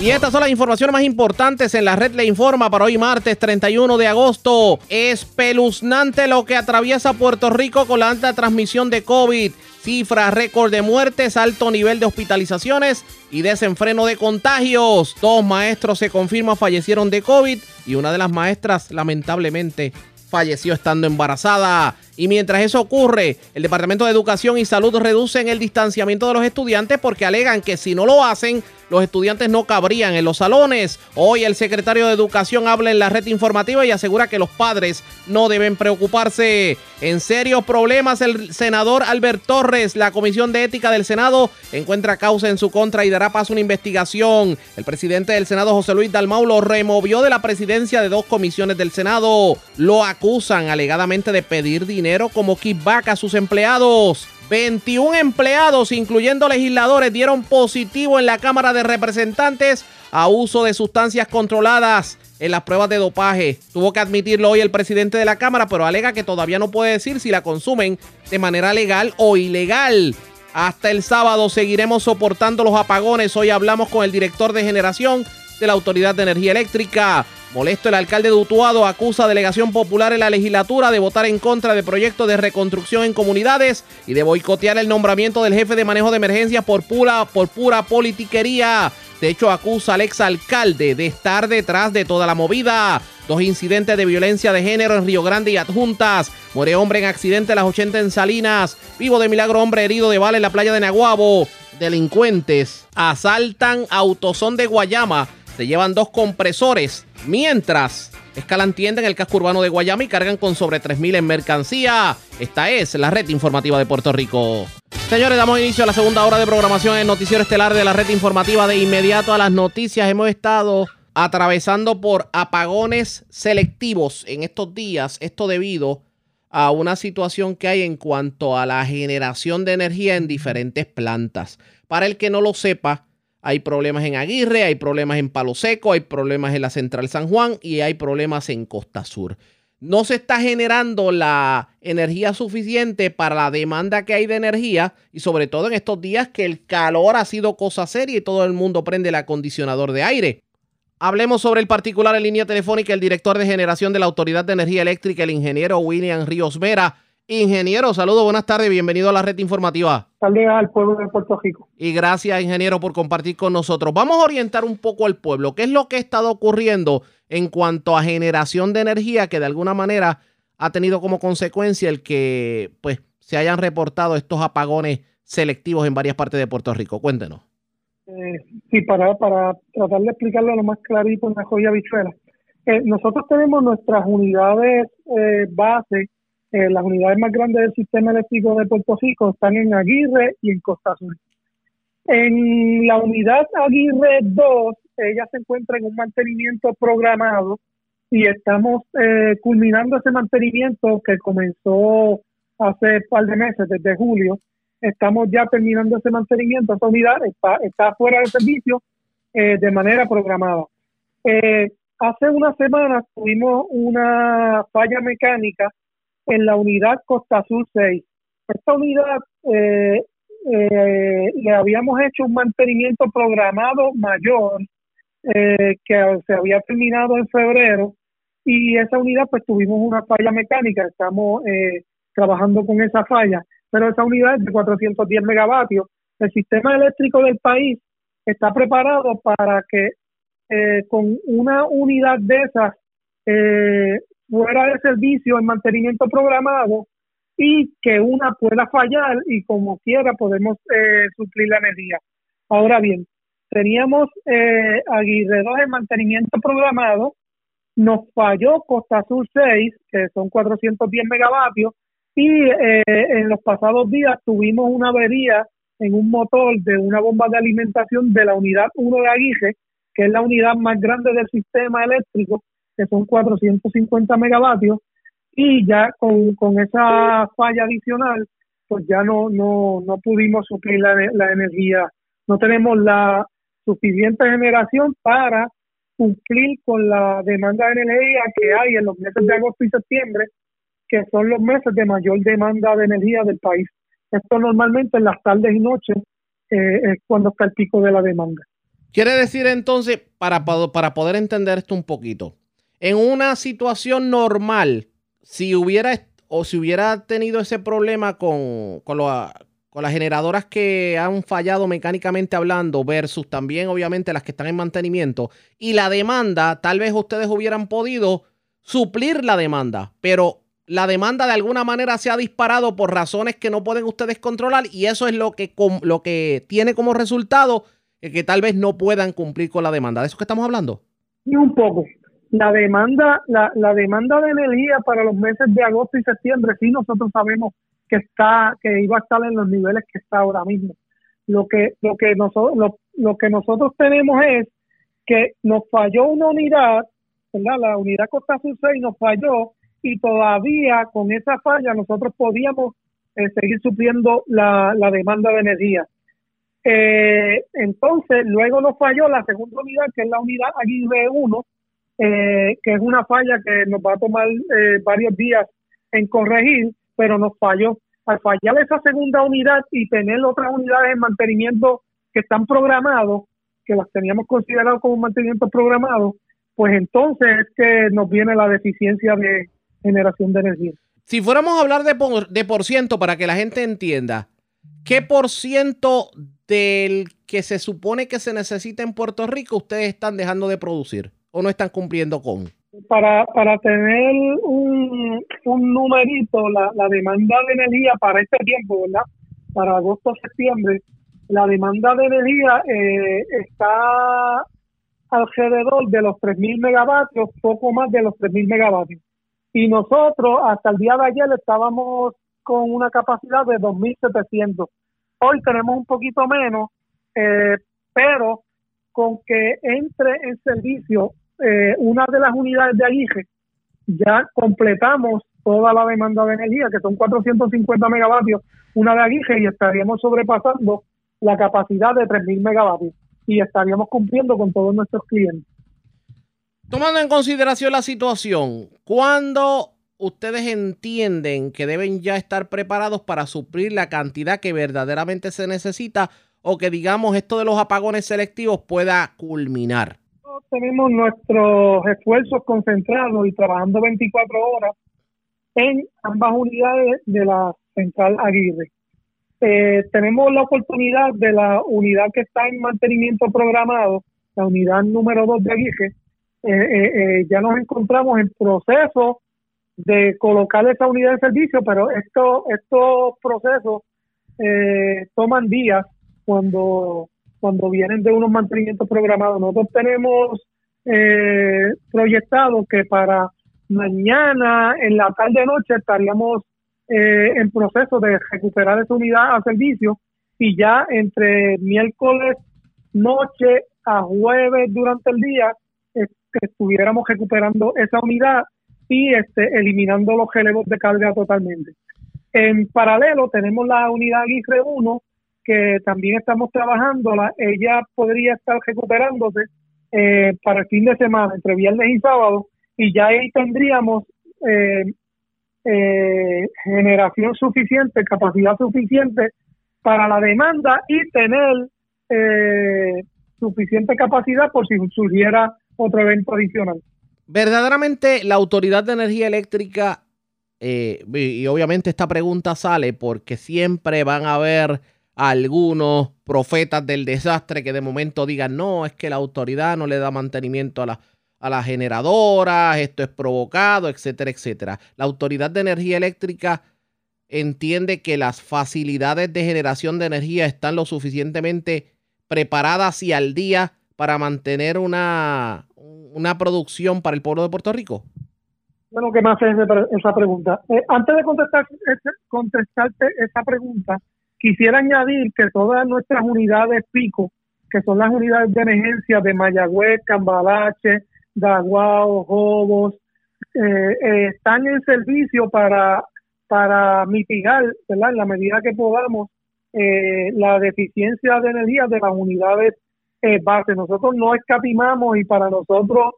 Y estas son las informaciones más importantes en la red Le Informa para hoy martes 31 de agosto. Espeluznante lo que atraviesa Puerto Rico con la alta transmisión de COVID. Cifra récord de muertes, alto nivel de hospitalizaciones y desenfreno de contagios. Dos maestros se confirma fallecieron de COVID y una de las maestras lamentablemente falleció estando embarazada. Y mientras eso ocurre, el Departamento de Educación y Salud reducen el distanciamiento de los estudiantes porque alegan que si no lo hacen, los estudiantes no cabrían en los salones. Hoy el secretario de Educación habla en la red informativa y asegura que los padres no deben preocuparse. En serios problemas, el senador Albert Torres, la Comisión de Ética del Senado, encuentra causa en su contra y dará paso a una investigación. El presidente del Senado, José Luis Dalmau, lo removió de la presidencia de dos comisiones del Senado. Lo acusan alegadamente de pedir dinero como kickback a sus empleados. 21 empleados, incluyendo legisladores, dieron positivo en la Cámara de Representantes a uso de sustancias controladas en las pruebas de dopaje. Tuvo que admitirlo hoy el presidente de la Cámara, pero alega que todavía no puede decir si la consumen de manera legal o ilegal. Hasta el sábado seguiremos soportando los apagones. Hoy hablamos con el director de generación de la Autoridad de Energía Eléctrica. Molesto, el alcalde de Utuado acusa a Delegación Popular en la legislatura de votar en contra de proyectos de reconstrucción en comunidades y de boicotear el nombramiento del jefe de manejo de emergencias por pura, por pura politiquería. De hecho, acusa al exalcalde de estar detrás de toda la movida. Dos incidentes de violencia de género en Río Grande y adjuntas. Muere hombre en accidente a las 80 en Salinas. Vivo de milagro hombre herido de bala en la playa de Naguabo. Delincuentes asaltan autosón de Guayama. Se llevan dos compresores. Mientras escalan tienda en el casco urbano de Guayama y cargan con sobre 3.000 en mercancía. Esta es la red informativa de Puerto Rico. Señores, damos inicio a la segunda hora de programación en Noticiero Estelar de la red informativa. De inmediato a las noticias, hemos estado atravesando por apagones selectivos en estos días. Esto debido a una situación que hay en cuanto a la generación de energía en diferentes plantas. Para el que no lo sepa, hay problemas en Aguirre, hay problemas en Palo Seco, hay problemas en la Central San Juan y hay problemas en Costa Sur. No se está generando la energía suficiente para la demanda que hay de energía y sobre todo en estos días que el calor ha sido cosa seria y todo el mundo prende el acondicionador de aire. Hablemos sobre el particular en línea telefónica, el director de generación de la Autoridad de Energía Eléctrica, el ingeniero William Ríos Vera. Ingeniero, saludos, buenas tardes, bienvenido a la red informativa. Saludos al pueblo de Puerto Rico. Y gracias, ingeniero, por compartir con nosotros. Vamos a orientar un poco al pueblo. ¿Qué es lo que ha estado ocurriendo en cuanto a generación de energía que de alguna manera ha tenido como consecuencia el que pues se hayan reportado estos apagones selectivos en varias partes de Puerto Rico? Cuéntenos. Eh, sí, para, para tratar de explicarlo lo más clarito, mejor y habichuela. Eh, nosotros tenemos nuestras unidades eh, base eh, las unidades más grandes del sistema eléctrico de Puerto Rico están en Aguirre y en Costa Azul. En la unidad Aguirre 2, ella se encuentra en un mantenimiento programado y estamos eh, culminando ese mantenimiento que comenzó hace un par de meses, desde julio. Estamos ya terminando ese mantenimiento. Esa unidad está, está fuera de servicio eh, de manera programada. hace unas semanas tuvimos una falla mecánica en la unidad Costa Sur 6. Esta unidad eh, eh, le habíamos hecho un mantenimiento programado mayor eh, que se había terminado en febrero y esa unidad pues tuvimos una falla mecánica, estamos trabajando con esa falla, pero esa unidad es de 410 megavatios. El sistema eléctrico del país está preparado para que con una unidad de esas eh, fuera de servicio en mantenimiento programado y que una pueda fallar y como quiera podemos eh, suplir la energía. Ahora bien, teníamos eh, Aguirre 2 en mantenimiento programado, nos falló Costa Sur 6, que son 410 megavatios, y eh, en los pasados días tuvimos una avería en un motor de una bomba de alimentación de la unidad 1 de Aguirre, que es la unidad más grande del sistema eléctrico, que son 450 megavatios, y ya con, con esa falla adicional, pues ya no, no, no pudimos suplir la, la energía, no tenemos la suficiente generación para cumplir con la demanda de energía que hay en los meses de agosto y septiembre, que son los meses de mayor demanda de energía del país. Esto normalmente en las tardes y noches eh, es cuando está el pico de la demanda. Quiere decir entonces, para, para poder entender esto un poquito, en una situación normal, si hubiera o si hubiera tenido ese problema con, con, con las generadoras que han fallado mecánicamente hablando versus también obviamente las que están en mantenimiento y la demanda, tal vez ustedes hubieran podido suplir la demanda, pero la demanda de alguna manera se ha disparado por razones que no pueden ustedes controlar y eso es lo que, lo que tiene como resultado que tal vez no puedan cumplir con la demanda. ¿De eso que estamos hablando? Y un poco. La demanda, la, la demanda de energía para los meses de agosto y septiembre, sí nosotros sabemos que está, que iba a estar en los niveles que está ahora mismo. Lo que, lo que nosotros, lo, lo que nosotros tenemos es que nos falló una unidad, ¿verdad? La unidad Costa Sur 6 nos falló y todavía con esa falla nosotros podíamos eh, seguir supliendo la, la, demanda de energía. Eh, entonces, luego nos falló la segunda unidad, que es la unidad Aguirre 1, eh, que es una falla que nos va a tomar varios días en corregir, pero nos falló. Al fallar esa segunda unidad y tener otras unidades en mantenimiento que están programados, que las teníamos considerado como mantenimiento programado, pues entonces es que nos viene la deficiencia de, generación de energía. Si fuéramos a hablar de por, de por ciento para que la gente entienda, ¿qué por ciento del que se supone que se necesita en Puerto Rico ustedes están dejando de producir o no están cumpliendo con? Para, para tener un, un numerito, la, la demanda de energía para este tiempo, ¿verdad? Para agosto-septiembre, la demanda de energía eh, está alrededor de los 3.000 megavatios, poco más de los 3.000 megavatios y nosotros hasta el día de ayer estábamos con una capacidad de 2.700. Hoy tenemos un poquito menos, eh, pero con que entre en servicio eh, una de las unidades de Aguije, ya completamos toda la demanda de energía, que son 450 megavatios, una de Aguije, y estaríamos sobrepasando la capacidad de 3.000 megavatios y estaríamos cumpliendo con todos nuestros clientes. Tomando en consideración la situación, ¿cuándo ustedes entienden que deben ya estar preparados para suplir la cantidad que verdaderamente se necesita o que digamos esto de los apagones selectivos pueda culminar? Tenemos nuestros esfuerzos concentrados y trabajando 24 horas en ambas unidades de la central Aguirre. Eh, tenemos la oportunidad de la unidad que está en mantenimiento programado, la unidad número 2 de Aguirre, eh, eh, ya nos encontramos en proceso de colocar esa unidad de servicio, pero esto, estos procesos toman días cuando, cuando vienen de unos mantenimientos programados. Nosotros tenemos proyectado que para mañana en la tarde noche estaríamos en proceso de recuperar esa unidad a servicio y ya entre miércoles noche a jueves durante el día estuviéramos recuperando esa unidad y este, eliminando los relevos de carga totalmente. En paralelo tenemos la unidad Aguirre 1 que también estamos trabajando, ella podría estar recuperándose eh, para el fin de semana, entre viernes y sábado, y ya ahí tendríamos eh, eh, generación suficiente, capacidad suficiente para la demanda y tener suficiente capacidad por si surgiera otro evento adicional. Verdaderamente la Autoridad de Energía Eléctrica, eh, y obviamente esta pregunta sale porque siempre van a haber algunos profetas del desastre que de momento digan, no, es que la autoridad no le da mantenimiento a, la, a las generadoras, esto es provocado, etcétera, etcétera. La Autoridad de Energía Eléctrica entiende que las facilidades de generación de energía están lo suficientemente preparadas y al día para mantener una, una producción para el pueblo de Puerto Rico? Bueno, ¿qué más es esa pregunta? Eh, antes de contestar, contestarte esa pregunta, quisiera añadir que todas nuestras unidades pico que son las unidades de emergencia de Mayagüez, Cambalache, Daguao, Jobos, eh, eh, están en servicio para, mitigar, en la medida que podamos, eh, la deficiencia de energía de las unidades eh, base. Nosotros no escatimamos y para nosotros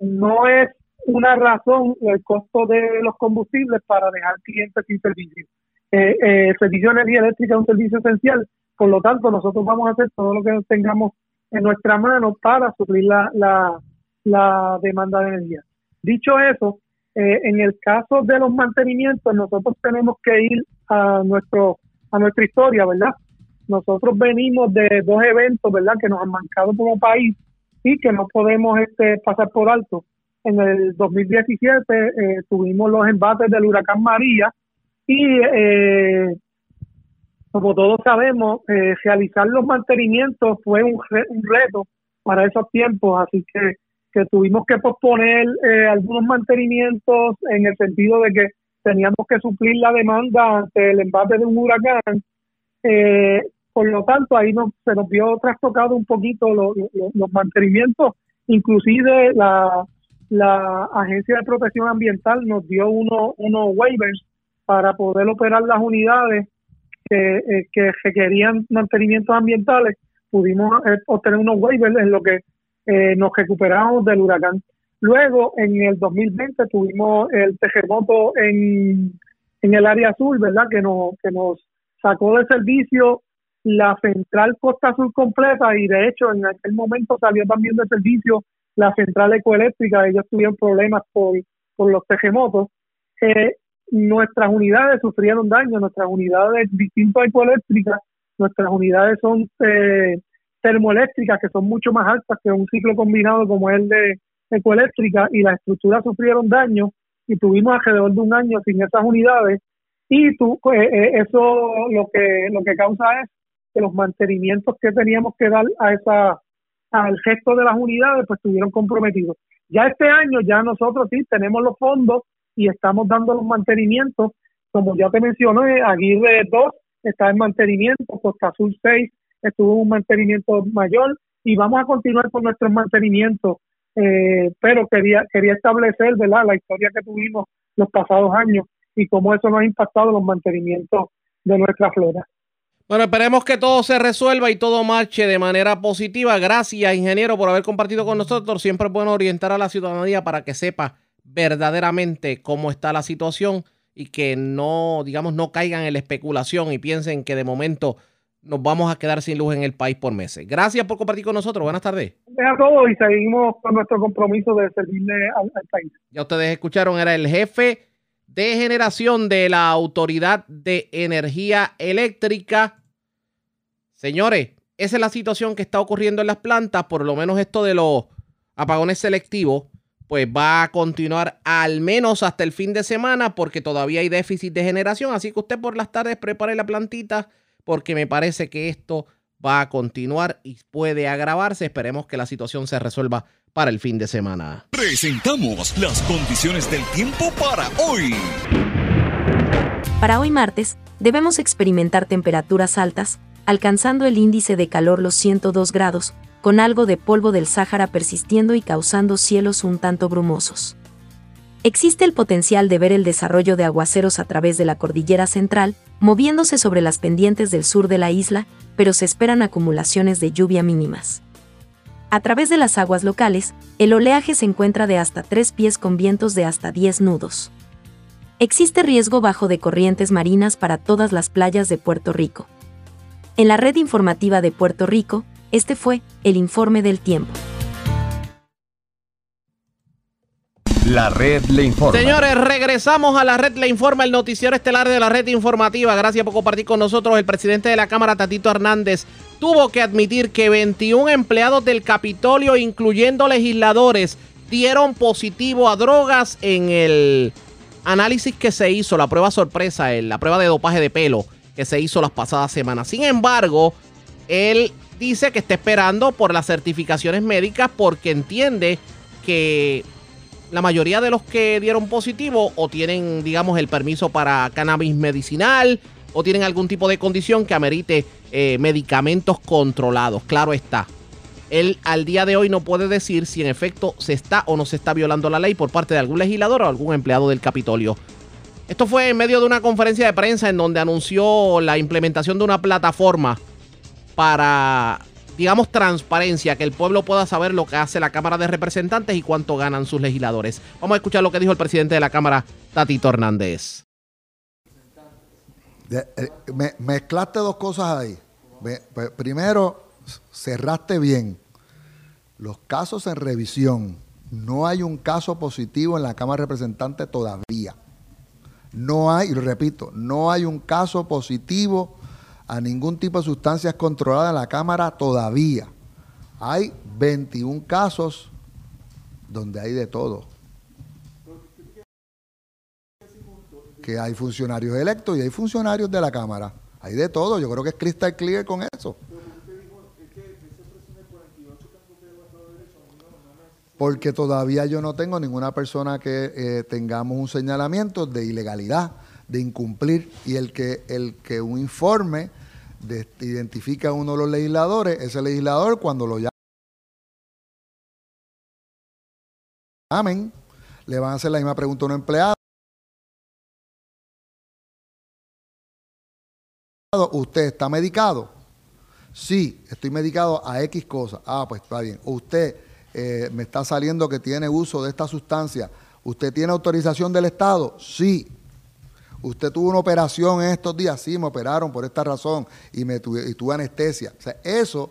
no es una razón el costo de los combustibles para dejar clientes sin servicio. Eh, eh, servicio de energía eléctrica es un servicio esencial, por lo tanto nosotros vamos a hacer todo lo que tengamos en nuestra mano para suplir la, la, la demanda de energía. Dicho eso, eh, en el caso de los mantenimientos, nosotros tenemos que ir a nuestro a nuestra historia, ¿verdad? Nosotros venimos de dos eventos, ¿verdad? Que nos han marcado como país y que no podemos este, pasar por alto. En el 2017 eh, tuvimos los embates del huracán María y eh, como todos sabemos, eh, realizar los mantenimientos fue un, un, reto para esos tiempos, así que, que tuvimos que posponer eh, algunos mantenimientos en el sentido de que teníamos que suplir la demanda ante el embate de un huracán. Eh, por lo tanto, ahí nos, se nos vio trastocado un poquito lo, lo, los mantenimientos, inclusive la, la Agencia de Protección Ambiental nos dio uno, unos waivers para poder operar las unidades que, eh, que requerían mantenimientos ambientales, pudimos eh, obtener unos waivers en lo que eh, nos recuperamos del huracán. Luego, en el 2020 tuvimos el terremoto en, en el área azul, ¿verdad? Que nos, que nos sacó de servicio la central Costa Azul completa y de hecho en aquel momento salió también de servicio la central ecoeléctrica, ellos tuvieron problemas por, por los terremotos. Eh, nuestras unidades sufrieron daño, nuestras unidades distintas ecoeléctricas, nuestras unidades son eh, termoeléctricas que son mucho más altas que un ciclo combinado como el de ecoeléctrica y las estructuras sufrieron daño y tuvimos alrededor de un año sin esas unidades y tú, eh, eso lo que lo que causa es que los mantenimientos que teníamos que dar a esa al gesto de las unidades pues estuvieron comprometidos. Ya este año ya nosotros sí tenemos los fondos y estamos dando los mantenimientos, como ya te mencioné, Aguirre 2 está en mantenimiento, Costa Azul 6 estuvo en un mantenimiento mayor y vamos a continuar con nuestros mantenimientos, eh, pero quería quería establecer ¿verdad? la historia que tuvimos los pasados años y cómo eso nos ha impactado los mantenimientos de nuestra flora. Bueno, esperemos que todo se resuelva y todo marche de manera positiva. Gracias, ingeniero, por haber compartido con nosotros. Siempre es bueno orientar a la ciudadanía para que sepa verdaderamente cómo está la situación y que no, digamos, no caigan en la especulación y piensen que de momento nos vamos a quedar sin luz en el país por meses. Gracias por compartir con nosotros. Buenas tardes. A todos y seguimos con nuestro compromiso de servirle al, al país. Ya ustedes escucharon, era el jefe de generación de la Autoridad de Energía Eléctrica. Señores, esa es la situación que está ocurriendo en las plantas, por lo menos esto de los apagones selectivos, pues va a continuar al menos hasta el fin de semana porque todavía hay déficit de generación, así que usted por las tardes prepare la plantita porque me parece que esto va a continuar y puede agravarse. Esperemos que la situación se resuelva para el fin de semana. Presentamos las condiciones del tiempo para hoy. Para hoy martes, debemos experimentar temperaturas altas, alcanzando el índice de calor los 102 grados, con algo de polvo del Sáhara persistiendo y causando cielos un tanto brumosos. Existe el potencial de ver el desarrollo de aguaceros a través de la cordillera central, moviéndose sobre las pendientes del sur de la isla, pero se esperan acumulaciones de lluvia mínimas. A través de las aguas locales, el oleaje se encuentra de hasta 3 pies con vientos de hasta 10 nudos. Existe riesgo bajo de corrientes marinas para todas las playas de Puerto Rico. En la red informativa de Puerto Rico, este fue el informe del tiempo. La red le informa. Señores, regresamos a la red le informa, el noticiero estelar de la red informativa. Gracias por compartir con nosotros. El presidente de la Cámara, Tatito Hernández, tuvo que admitir que 21 empleados del Capitolio, incluyendo legisladores, dieron positivo a drogas en el análisis que se hizo, la prueba sorpresa, la prueba de dopaje de pelo que se hizo las pasadas semanas. Sin embargo, él dice que está esperando por las certificaciones médicas porque entiende que la mayoría de los que dieron positivo o tienen, digamos, el permiso para cannabis medicinal o tienen algún tipo de condición que amerite eh, medicamentos controlados. Claro está. Él al día de hoy no puede decir si en efecto se está o no se está violando la ley por parte de algún legislador o algún empleado del Capitolio. Esto fue en medio de una conferencia de prensa en donde anunció la implementación de una plataforma para, digamos, transparencia, que el pueblo pueda saber lo que hace la Cámara de Representantes y cuánto ganan sus legisladores. Vamos a escuchar lo que dijo el presidente de la Cámara, Tatito Hernández. De- eh, me- mezclaste dos cosas ahí. Me- primero, cerraste bien. Los casos en revisión. No hay un caso positivo en la Cámara de Representantes todavía. No hay, y lo repito, no hay un caso positivo a ningún tipo de sustancias controladas en la Cámara todavía. Hay 21 casos donde hay de todo. Que hay funcionarios electos y hay funcionarios de la Cámara. Hay de todo. Yo creo que es crystal clear con eso. Porque todavía yo no tengo ninguna persona que eh, tengamos un señalamiento de ilegalidad, de incumplir, y el que, el que un informe de- identifica a uno de los legisladores, ese legislador cuando lo llamen, le van a hacer la misma pregunta a un empleado. ¿Usted está medicado? Sí, estoy medicado a X cosas. Ah, pues está bien. Usted eh, me está saliendo que tiene uso de esta sustancia. ¿Usted tiene autorización del Estado? Sí. ¿Usted tuvo una operación estos días? Sí, me operaron por esta razón y, me tuve, y tuve anestesia. O sea, eso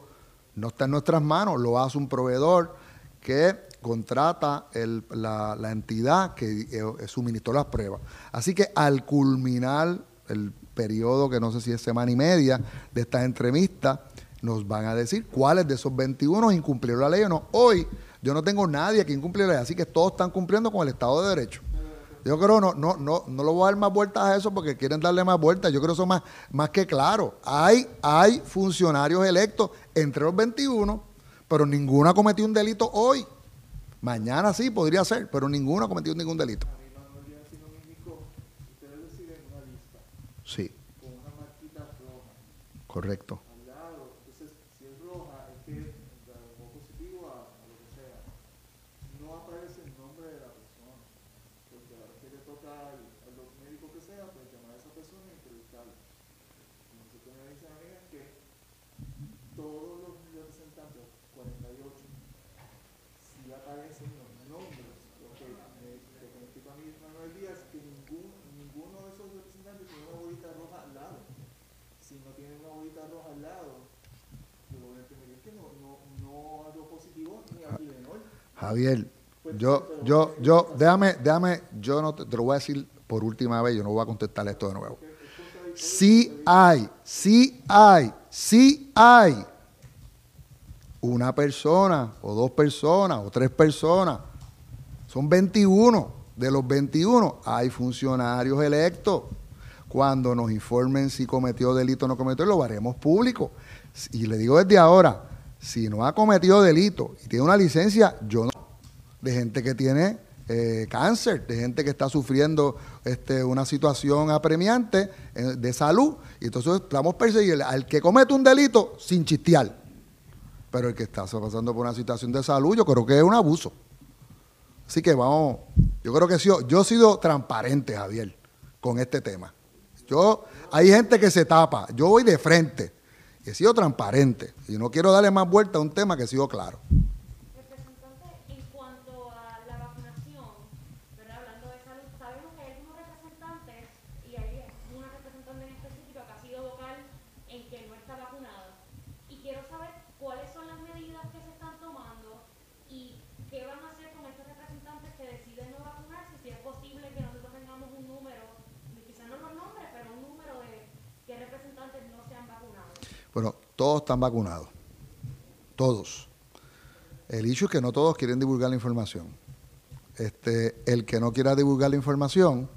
no está en nuestras manos, lo hace un proveedor que contrata la entidad que eh, suministró las pruebas. Así que al culminar el periodo, que no sé si es semana y media, de estas entrevistas, nos van a decir cuáles de esos 21 incumplieron la ley o no. Hoy yo no tengo nadie que incumpliera la ley, así que todos están cumpliendo con el Estado de Derecho. Yo creo no, no, no, no le voy a dar más vueltas a eso porque quieren darle más vueltas. Yo creo eso es más, más que claro. Hay, hay funcionarios electos entre los 21, pero ninguno ha cometido un delito hoy. Mañana sí podría ser, pero ninguno ha cometido ningún delito. Sí. Correcto. todos los representantes, 48, si aparecen los nombres, lo que me, lo que me explica a mí Manuel Díaz, que ningún, ninguno de esos representantes tiene una bolita roja al lado. Si no tiene una bolita roja al lado, yo lo que entendería es que no, no, no algo positivo ni a Fidenol. Javier, yo, yo, yo, déjame, déjame, yo no te, lo voy a decir por última vez, yo no voy a contestar esto de nuevo. Sí hay, sí hay, sí hay una persona, o dos personas, o tres personas. Son 21. De los 21 hay funcionarios electos. Cuando nos informen si cometió delito o no cometió, lo haremos público. Y le digo desde ahora, si no ha cometido delito y tiene una licencia, yo no. De gente que tiene eh, cáncer, de gente que está sufriendo este, una situación apremiante eh, de salud. Y entonces estamos persiguiendo al que comete un delito sin chistear. Pero el que está pasando por una situación de salud, yo creo que es un abuso. Así que vamos, yo creo que sido- yo he sido transparente, Javier, con este tema. Yo, hay gente que se tapa, yo voy de frente, he sido transparente y no quiero darle más vuelta a un tema que he sido claro. En cuanto a la vacunación, ¿verdad? hablando de salud, sabemos que hay algunos representantes, y hay una representante en específico que ha sido vocal en que no está vacunada. Y quiero saber cuáles son las medidas que se están tomando y qué van a hacer con estos representantes que deciden no vacunarse, si es posible que nosotros tengamos un número, quizás no los nombres, pero un número de qué representantes no se han vacunado. Bueno, todos están vacunados. Todos. El hecho es que no todos quieren divulgar la información. Este, el que no quiera divulgar la información,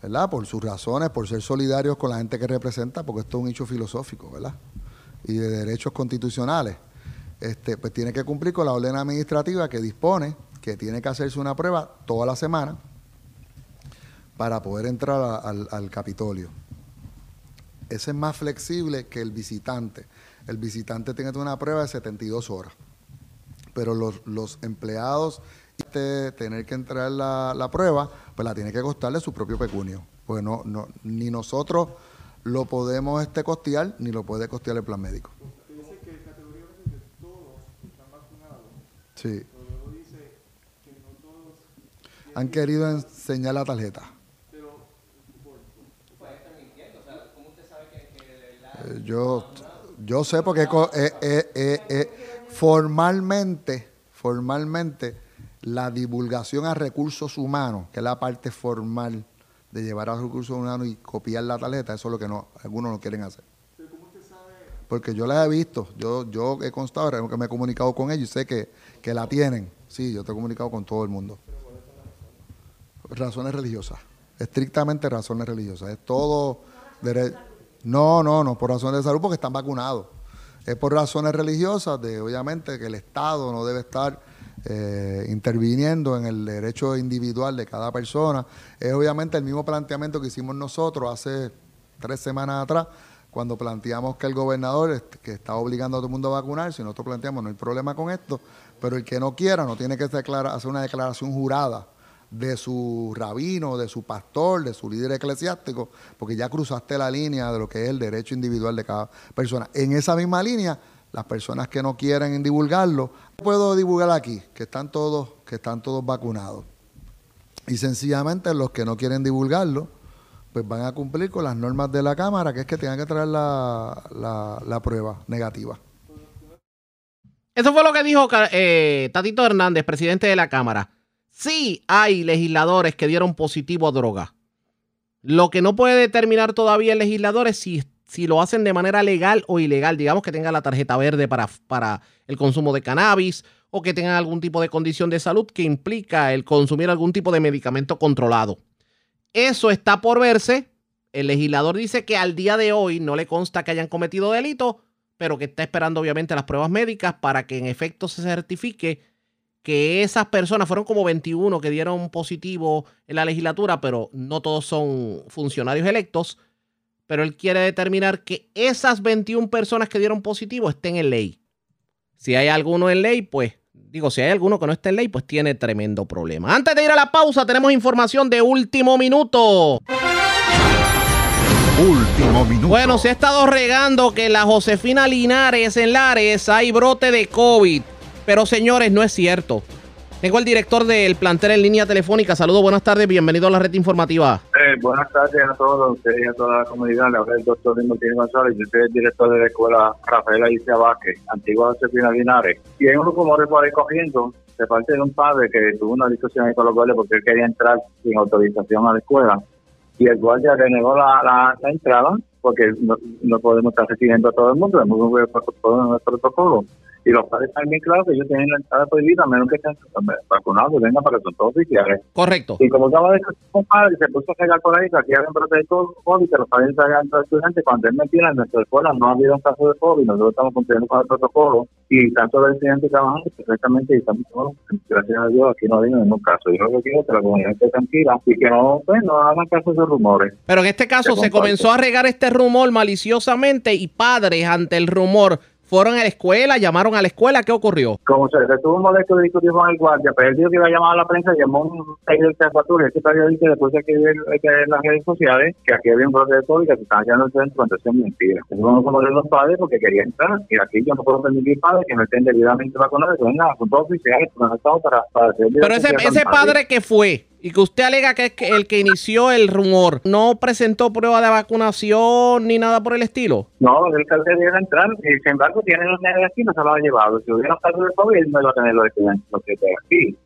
¿verdad? Por sus razones, por ser solidarios con la gente que representa, porque esto es un hecho filosófico, ¿verdad? Y de derechos constitucionales. Este, pues tiene que cumplir con la orden administrativa que dispone que tiene que hacerse una prueba toda la semana para poder entrar al Capitolio. Ese es más flexible que el visitante. El visitante tiene que tener una prueba de 72 horas. Pero los, los empleados, este, tener que entrar la, la prueba, pues la tiene que costarle su propio pecunio. Pues no, no, ni nosotros lo podemos este costear, ni lo puede costear el plan médico. Dice que todos están vacunados. Sí. Pero luego dice que no todos Han querido enseñar la tarjeta. Eh, Yo, yo sé porque formalmente, formalmente, la divulgación a recursos humanos, que es la parte formal de llevar a recursos humanos y copiar la tarjeta, eso es lo que no, algunos no quieren hacer. Porque yo la he visto, yo, yo he constado, que me he comunicado con ellos y sé que, que la tienen. Sí, yo te he comunicado con todo el mundo. Razones religiosas, estrictamente razones religiosas. Es todo dere- No, no, no, por razones de salud porque están vacunados. Es por razones religiosas de, obviamente, que el Estado no debe estar eh, interviniendo en el derecho individual de cada persona. Es obviamente el mismo planteamiento que hicimos nosotros hace tres semanas atrás, cuando planteamos que el gobernador que está obligando a todo el mundo a vacunarse, nosotros planteamos no hay problema con esto, pero el que no quiera no tiene que hacer una declaración jurada de su rabino, de su pastor, de su líder eclesiástico, porque ya cruzaste la línea de lo que es el derecho individual de cada persona. En esa misma línea, las personas que no quieren divulgarlo, puedo divulgar aquí, que están todos, que están todos vacunados. Y sencillamente los que no quieren divulgarlo, pues van a cumplir con las normas de la Cámara, que es que tengan que traer la, la- prueba negativa. Eso fue lo que dijo eh, Hernández, presidente de la Cámara. Sí hay legisladores que dieron positivo a droga. Lo que no puede determinar todavía el legislador es si, si lo hacen de manera legal o ilegal. Digamos que tengan la tarjeta verde para, para el consumo de cannabis o que tengan algún tipo de condición de salud que implica el consumir algún tipo de medicamento controlado. Eso está por verse. El legislador dice que al día de hoy no le consta que hayan cometido delito, pero que está esperando obviamente las pruebas médicas para que en efecto se certifique que esas personas fueron como 21 que dieron positivo en la legislatura, pero no todos son funcionarios electos. Pero él quiere determinar que esas 21 personas que dieron positivo estén en ley. Si hay alguno en ley, pues digo, si hay alguno que no esté en ley, pues tiene tremendo problema. Antes de ir a la pausa, tenemos información de último minuto. Último minuto. Bueno, se ha estado regando que la Josefina Linares en Lares hay brote de COVID. Pero señores, no es cierto. Tengo el director del plantel en línea telefónica. Saludos, buenas tardes, bienvenido a la red informativa. Eh, buenas tardes a todos y a toda la comunidad. Le habla el doctor Luis Martínez González. Yo soy el director de la escuela Rafael Alicia Vázquez, antigua Josefina Linares. Y hay unos rumores por ahí corriendo de parte de un padre que tuvo una discusión ahí con los guardias porque él quería entrar sin autorización a la escuela. Y el guardia le negó la, la, entrada porque no, podemos estar recibiendo a todo el mundo, hemos nuestro protocolo. Y los padres están bien claros que ellos tienen la entrada prohibida, a menos que estén vacunados, que vengan para que son todos oficiales. Correcto. Y como estaba de un padre, se puso a pegar por ahí que aquí había un brote de COVID, que los padres salían a estudiantes. Cuando él mentira, en nuestra escuela no ha habido un caso de COVID, nosotros estamos cumpliendo con el protocolo y tanto los estudiantes trabajando perfectamente y estamos todos, gracias a Dios, aquí no ha habido ningún caso. Yo lo que quiero es que la comunidad esté tranquila y que no, pues, no hagan caso de esos rumores. Pero en este caso Se se comenzó a regar este rumor maliciosamente y padres ante el rumor fueron a la escuela, llamaron a la escuela. ¿Qué ocurrió? Como se retuvo un molesto de discutir con el guardia, pero él dijo que iba a llamar a la prensa, llamó un periodista de Factura, este periodista después de que en las redes sociales que aquí había un brote de COVID que se estaban llenando el centro cuando son mentiras. Eso no como de los padres porque quería entrar y aquí yo no puedo permitir padres que no estén debidamente vacunados, que vengan a todos oficiales, para, para hacer Pero ese, ese padre que fue y que usted alega que es el que inició el rumor, ¿no presentó prueba de vacunación ni nada por el estilo? No, el alcalde debe entrar y sin embargo tiene los no se lo ha llevado. Si hubiera un caso de COVID, no iba a tener los que aquí.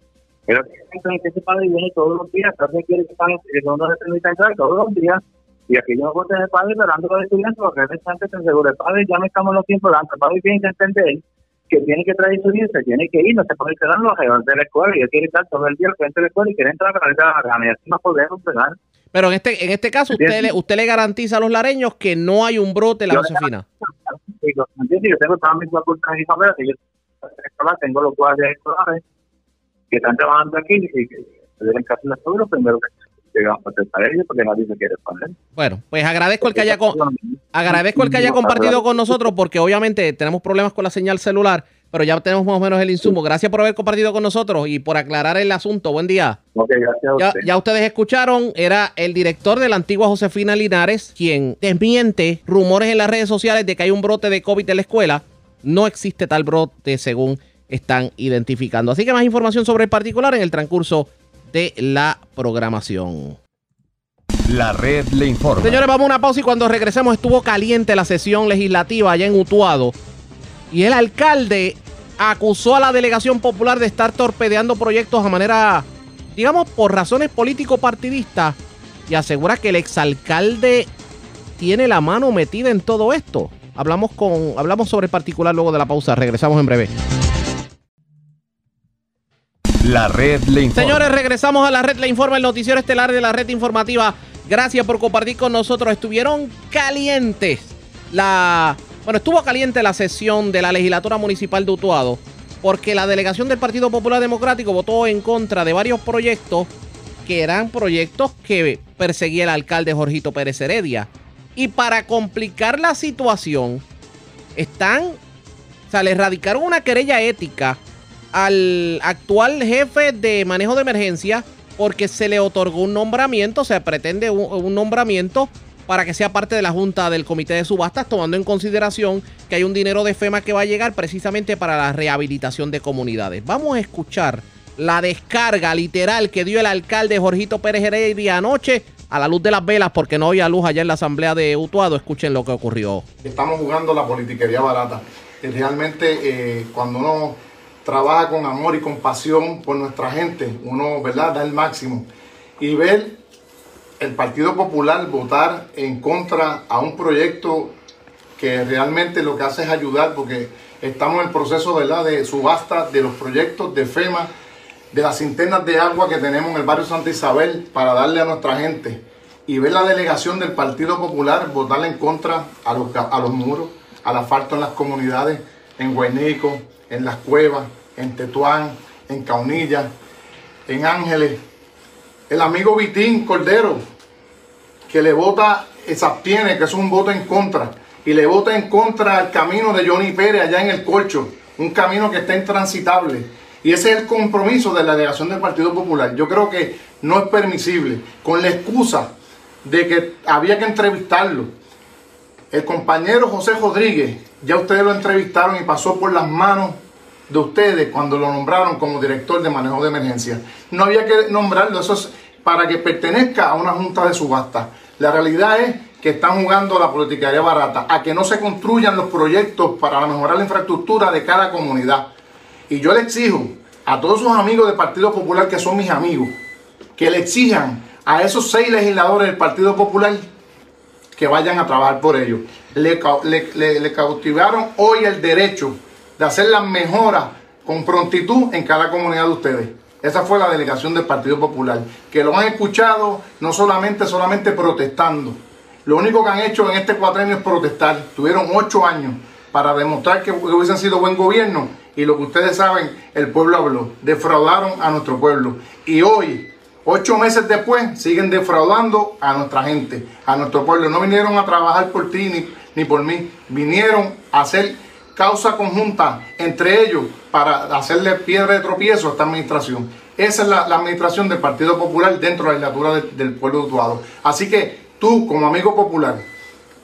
Pero que ese padre viene todos los días, entonces quiere que que no le permita entrar todos los días. Y aquí yo no puedo tener padre esperando a los estudiantes porque es antes seguro. El padre ya no estamos en los tiempos de antes. El padre tiene que entender que tiene que traer su se tiene que ir, no se puede quedar alrededores de la escuela. Y él quiere estar todo el día al frente de la escuela y quiere entrar para la gana. Y así no podemos empezar. Pero en este, en este caso, usted le, usted le garantiza a los lareños que no hay un brote en la Yo- Josefina. Yo tengo todas mis facultades y que yo tengo los guardias escolares que están trabajando aquí y que deben caso de seguro primero que van a ellos porque nadie se quiere. Bueno, pues agradezco el que haya co- agradezco el que haya compartido con nosotros porque obviamente tenemos problemas con la señal celular, pero ya tenemos más o menos el insumo. Gracias por haber compartido con nosotros y por aclarar el asunto. Buen día. Ok, gracias a Ya, usted. ya ustedes escucharon, era el director de la antigua Josefina Linares quien desmiente rumores en las redes sociales de que hay un brote de COVID en la escuela. No existe tal brote según están identificando. Así que más información sobre el particular en el transcurso de la programación. La red le informa. Señores, vamos a una pausa y cuando regresemos estuvo caliente la sesión legislativa allá en Utuado. Y el alcalde acusó a la delegación popular de estar torpedeando proyectos a manera, digamos, por razones político-partidistas. Y asegura que el exalcalde tiene la mano metida en todo esto. Hablamos, con, hablamos sobre el particular luego de la pausa. Regresamos en breve. La red le informa. Señores, regresamos a la red Le Informa, el noticiero estelar de la red informativa. Gracias por compartir con nosotros. Estuvieron calientes la. Bueno, estuvo caliente la sesión de la legislatura municipal de Utuado porque la delegación del Partido Popular Democrático votó en contra de varios proyectos que eran proyectos que perseguía el alcalde Jorgito Pérez Heredia. Y para complicar la situación, están. O sea, le radicaron una querella ética al actual jefe de manejo de emergencia porque se le otorgó un nombramiento, se pretende un, nombramiento para que sea parte de la junta del comité de subastas, tomando en consideración que hay un dinero de FEMA que va a llegar precisamente para la rehabilitación de comunidades. Vamos a escuchar la descarga literal que dio el alcalde Jorgito Pérez Heredia anoche a la luz de las velas porque no había luz allá en la asamblea de Utuado. Escuchen lo que ocurrió. Estamos jugando la politiquería barata. Realmente eh, cuando uno trabaja con amor y con pasión por nuestra gente, uno ¿verdad? da el máximo. Y ver el Partido Popular votar en contra a un proyecto que realmente lo que hace es ayudar porque estamos en el proceso ¿verdad? de subasta de los proyectos de FEMA, de las cinternas de agua que tenemos en el barrio Santa Isabel para darle a nuestra gente. Y ver la delegación del Partido Popular votarle en contra a los, a los muros, al asfalto en las comunidades, en Guaynico, en las cuevas, en Tetuán, en Caunilla, en Ángeles. El amigo Vitín Cordero, que le vota, eh, se abstiene, que es un voto en contra, y le vota en contra al camino de Johnny Pérez allá en el Colcho, un camino que está intransitable. Y ese es el compromiso de la delegación del Partido Popular. Yo creo que no es permisible, con la excusa de que había que entrevistarlo. El compañero José Rodríguez, ya ustedes lo entrevistaron y pasó por las manos de ustedes cuando lo nombraron como director de manejo de emergencia. No había que nombrarlo, eso es para que pertenezca a una junta de subasta. La realidad es que están jugando a la politicaria barata, a que no se construyan los proyectos para mejorar la infraestructura de cada comunidad. Y yo le exijo a todos sus amigos del Partido Popular, que son mis amigos, que le exijan a esos seis legisladores del Partido Popular que vayan a trabajar por ellos. Le- le cautivaron hoy el derecho de hacer las mejoras con prontitud en cada comunidad de ustedes. Esa fue la delegación del Partido Popular, que lo han escuchado no solamente, solamente protestando. Lo único que han hecho en este cuatrenio es protestar. Tuvieron ocho años para demostrar que hubiesen sido buen gobierno y lo que ustedes saben, el pueblo habló. Defraudaron a nuestro pueblo. Y hoy, ocho meses después, siguen defraudando a nuestra gente, a nuestro pueblo. No vinieron a trabajar por ti ni, ni por mí. Vinieron a hacer causa conjunta entre ellos para hacerle piedra de tropiezo a esta administración. Esa es la, administración del Partido Popular dentro de la legislatura del pueblo de Utuado. Así que tú, como amigo popular,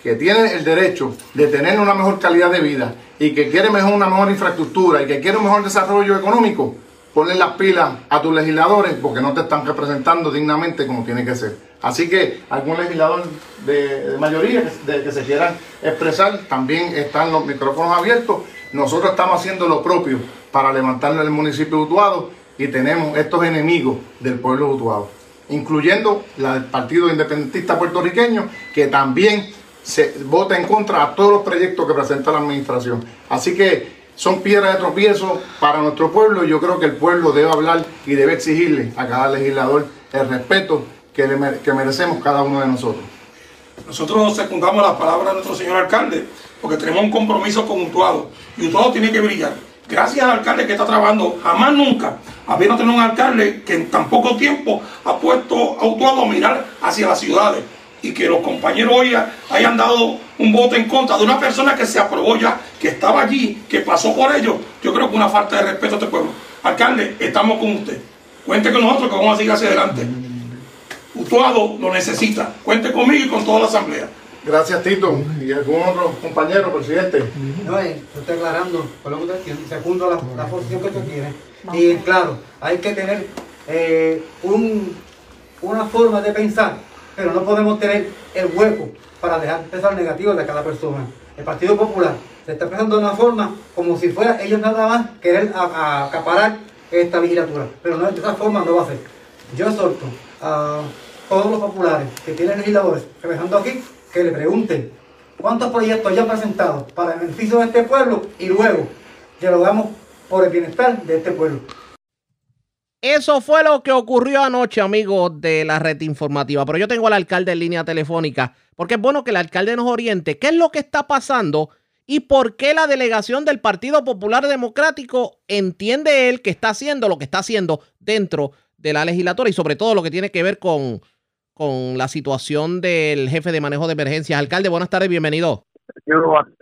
que tiene el derecho de tener una mejor calidad de vida y que quiere mejor, una mejor infraestructura y que quiere un mejor desarrollo económico, ponle las pilas a tus legisladores porque no te están representando dignamente como tiene que ser. Así que algún legislador de, mayoría que, se quieran expresar, también están los micrófonos abiertos. Nosotros estamos haciendo lo propio para levantarle el municipio de Utuado y tenemos estos enemigos del pueblo de Utuado, incluyendo la Partido Independentista Puertorriqueño, que también se vota en contra a todos los proyectos que presenta la administración. Así que son piedras de tropiezo para nuestro pueblo y yo creo que el pueblo debe hablar y debe exigirle a cada legislador el respeto que, que merecemos cada uno de nosotros. Nosotros secundamos las palabras de nuestro señor alcalde porque tenemos un compromiso con Utuado y Utuado tiene que brillar. Gracias al alcalde que está trabajando, jamás nunca apenas tener un alcalde que en tan poco tiempo ha puesto a Utuado a mirar hacia las ciudades y que los compañeros hoy hayan dado un voto en contra de una persona que se aprobó ya, que estaba allí, que pasó por ello, yo creo que una falta de respeto a este pueblo. Alcalde, estamos con usted. Cuente con nosotros que vamos a seguir hacia adelante. Utuado lo necesita. Cuente conmigo y con toda la asamblea. Gracias, Tito. ¿Y algún otro compañero, presidente? No, eh, estoy aclarando por lo que usted tiene, segundo la, la posición que usted tiene. Y claro, hay que tener eh, un, una forma de pensar, pero no podemos tener el hueco para dejar pensar negativo de cada persona. El Partido Popular se está pensando de una forma como si fuera ellos nada más querer a- acaparar esta legislatura, pero no, de esa forma no va a ser. Yo exhorto a todos los populares que tienen legisladores trabajando aquí que le pregunten cuántos proyectos ya han presentado para el beneficio de este pueblo y luego que lo hagamos por el bienestar de este pueblo. Eso fue lo que ocurrió anoche, amigos de la red informativa. Pero yo tengo al alcalde en línea telefónica, porque es bueno que el alcalde nos oriente qué es lo que está pasando y por qué la delegación del Partido Popular Democrático entiende él que está haciendo lo que está haciendo dentro de la legislatura y sobre todo lo que tiene que ver con, con la situación del jefe de manejo de emergencias. Alcalde, buenas tardes, bienvenido. Quiero buenas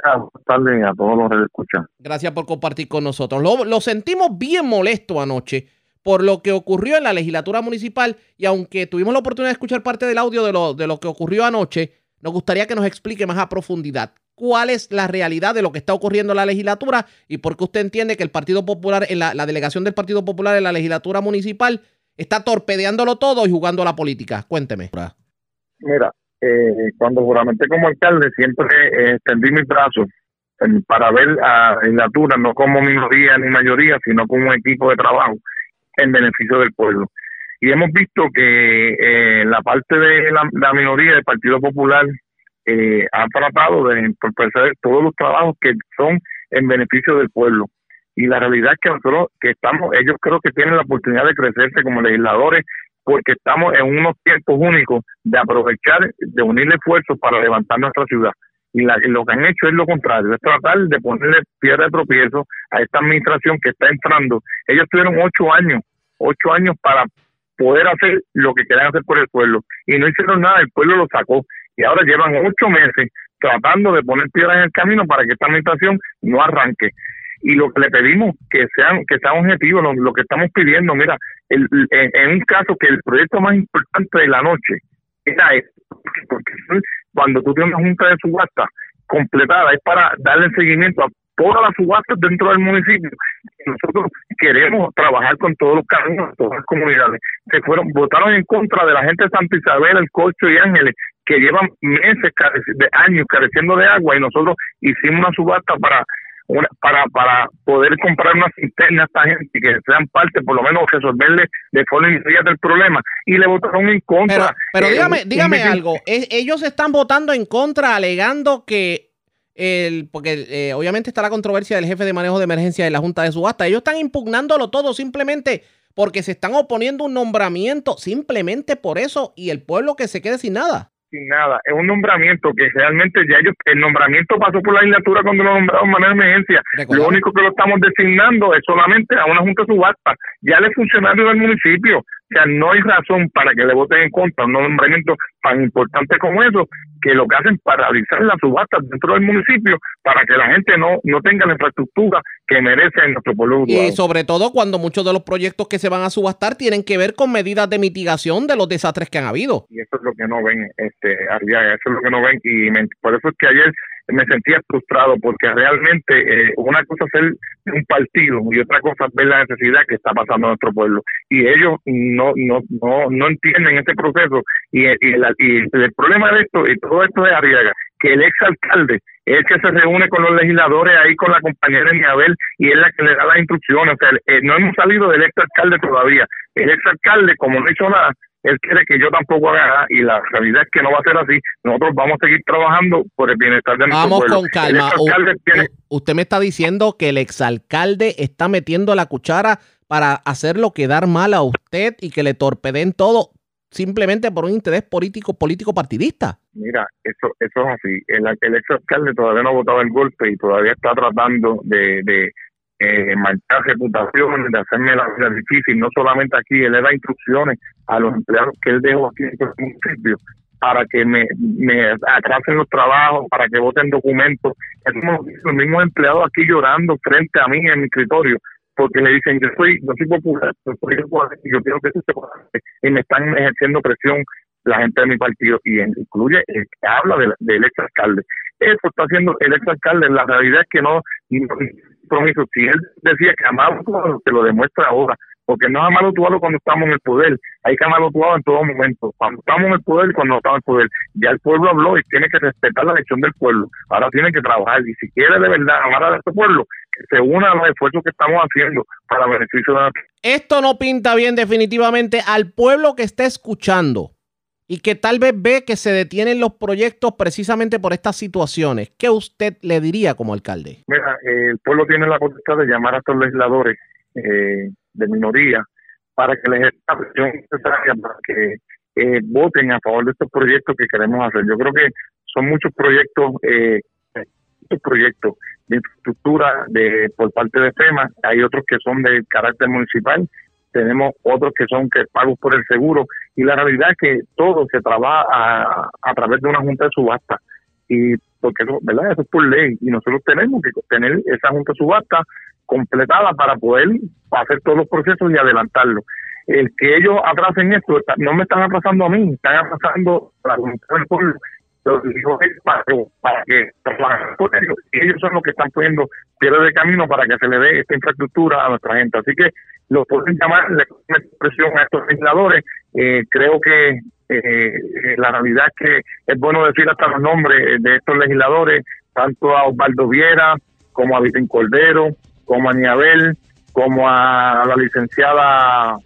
tardes a todos los que escuchan. Gracias por compartir con nosotros. Lo, lo sentimos bien molesto anoche por lo que ocurrió en la legislatura municipal y aunque tuvimos la oportunidad de escuchar parte del audio de lo, de lo que ocurrió anoche, nos gustaría que nos explique más a profundidad cuál es la realidad de lo que está ocurriendo en la legislatura y por qué usted entiende que el Partido Popular, en la, la delegación del Partido Popular en la legislatura municipal está torpedeándolo todo y jugando a la política. Cuénteme. Mira, eh, cuando juramenté como alcalde siempre eh, extendí mis brazos eh, para ver a la legislatura no como minoría ni mayoría, sino como un equipo de trabajo en beneficio del pueblo. Y hemos visto que eh, la parte de la, minoría del Partido Popular eh, ha tratado de entorpecer todos los trabajos que son en beneficio del pueblo. Y la realidad es que nosotros que estamos, ellos creo que tienen la oportunidad de crecerse como legisladores porque estamos en unos tiempos únicos de aprovechar, de unir esfuerzos para levantar nuestra ciudad. Y, la- lo que han hecho es lo contrario, es tratar de ponerle piedra de tropiezo a esta administración que está entrando. Ellos tuvieron ocho años, ocho años para poder hacer lo que querían hacer por el pueblo y no hicieron nada, el pueblo lo sacó y ahora llevan ocho meses tratando de poner piedras en el camino para que esta administración no arranque y lo que le pedimos que sean que sean objetivos lo, que estamos pidiendo mira el, en un caso que el proyecto más importante de la noche era este, porque cuando tú tienes una junta de subasta completada es para darle seguimiento a todas las subastas dentro del municipio. Nosotros queremos trabajar con todos los caminos, todas las comunidades. Se fueron, votaron en contra de la gente de Santa Isabel, El Cocho y Ángeles, que llevan meses, de años careciendo de agua y nosotros hicimos una subasta para una- para para poder comprar una cisterna a esta gente y que sean parte, por lo menos resolverle de forma inmediata el problema y le votaron en contra. Pero Eh, dígame, dígame algo. E- ellos están votando en contra, alegando que el, porque eh, obviamente está la controversia del jefe de manejo de emergencia de la Junta de Subasta. Ellos están impugnándolo todo simplemente porque se están oponiendo un nombramiento, simplemente por eso, y el pueblo que se quede sin nada. Sin nada. Es un nombramiento que realmente ya ellos, el nombramiento pasó por la legislatura cuando lo nombraron de manera de emergencia. Lo único que lo estamos designando es solamente a una junta subasta. Ya el funcionario del municipio. Sea, no hay razón para que le voten en contra un nombramiento tan importante como eso, que lo que hacen es paralizar las subastas dentro del municipio para que la gente no, no tenga la infraestructura que merece en nuestro pueblo. Y sobre todo cuando muchos de los proyectos que se van a subastar tienen que ver con medidas de mitigación de los desastres que han habido. y eso es lo que no ven, este, Arriaga, eso es lo que no ven y me- por eso es que ayer me sentía frustrado porque realmente eh, una cosa es ser un partido y otra cosa es ver la necesidad que está pasando en nuestro pueblo y ellos no no no, no entienden este proceso y, y, la- y el problema de esto y todo esto de Arriaga que el ex alcalde es el que se reúne con los legisladores ahí con la compañera Niabel y es la que le da las instrucciones. O sea, eh, no hemos salido del ex alcalde todavía. El ex alcalde, como no hizo nada, él quiere que yo tampoco haga nada y la realidad es que no va a ser así. Nosotros vamos a seguir trabajando por el bienestar de nuestro Vamos pueblo. con calma. U- exalcalde tiene- usted me está diciendo que el exalcalde está metiendo la cuchara para hacerlo quedar mal a usted y que le torpeden todo simplemente por un interés político político partidista. Mira, eso eso es así. El, el ex alcalde todavía no ha votado el golpe y todavía está tratando de, de eh, manchar reputaciones, de hacerme la vida difícil, no solamente aquí, él le da instrucciones a los empleados que él dejó aquí en el municipio para que me, me atrasen los trabajos, para que voten documentos. Es como los mismos empleados aquí llorando frente a mí en mi escritorio, porque le dicen, yo soy, no soy popular, yo soy popular yo quiero que se. Y me están ejerciendo presión la gente de mi partido y incluye el que habla del, del ex alcalde. Eso está haciendo el ex alcalde. La realidad es que no compromiso. Si él decía que amaba se lo demuestra ahora. Porque no es amado Tualo cuando estamos en el poder. Hay que amarlo Tualo en todo momento. Cuando estamos en el poder y cuando no estamos en el poder. Ya el pueblo habló y tiene que respetar la elección del pueblo. Ahora tiene que trabajar. Y si quiere de verdad amar a este pueblo, que se una a los esfuerzos que estamos haciendo para beneficio de la Esto no pinta bien definitivamente al pueblo que está escuchando y que tal vez ve que se detienen los proyectos precisamente por estas situaciones. ¿Qué usted le diría como alcalde? Mira, eh, el pueblo tiene la potestad de llamar a estos legisladores eh, de minoría para que les la para que eh, voten a favor de estos proyectos que queremos hacer. Yo creo que son muchos proyectos, eh, muchos proyectos de infraestructura de por parte de FEMA, hay otros que son de carácter municipal tenemos otros que son que pagos por el seguro. Y la realidad es que todo se trabaja a, a través de una junta de subasta. Y porque eso, verdad eso es por ley. Y nosotros tenemos que tener esa junta de subasta completada para poder hacer todos los procesos y adelantarlo. El que ellos atrasen esto no me están atrasando a mí están atrasando a la voluntad del pueblo. Los para, para que ellos son los que están poniendo piedras de camino para que se le dé esta infraestructura a nuestra gente. Así que lo pueden llamar, le presión a estos legisladores. Eh, creo que eh, la realidad es que es bueno decir hasta los nombres de estos legisladores, tanto a Osvaldo Viera, como a Vicente Cordero, como a Niabel, como a la licenciada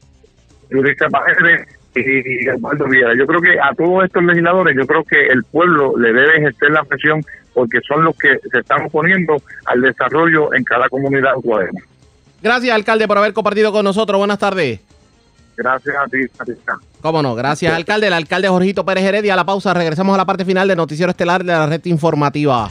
Judith Pajeres y, Osvaldo Viera. Yo creo que a todos estos legisladores, yo creo que el pueblo le debe ejercer la presión porque son los que se están oponiendo al desarrollo en cada comunidad autónoma. Gracias, alcalde, por haber compartido con nosotros. Buenas tardes. Gracias a ti, Cómo no, gracias, alcalde. El alcalde Jorgito Pérez Heredia. A la pausa, regresamos a la parte final del Noticiero Estelar de la Red Informativa.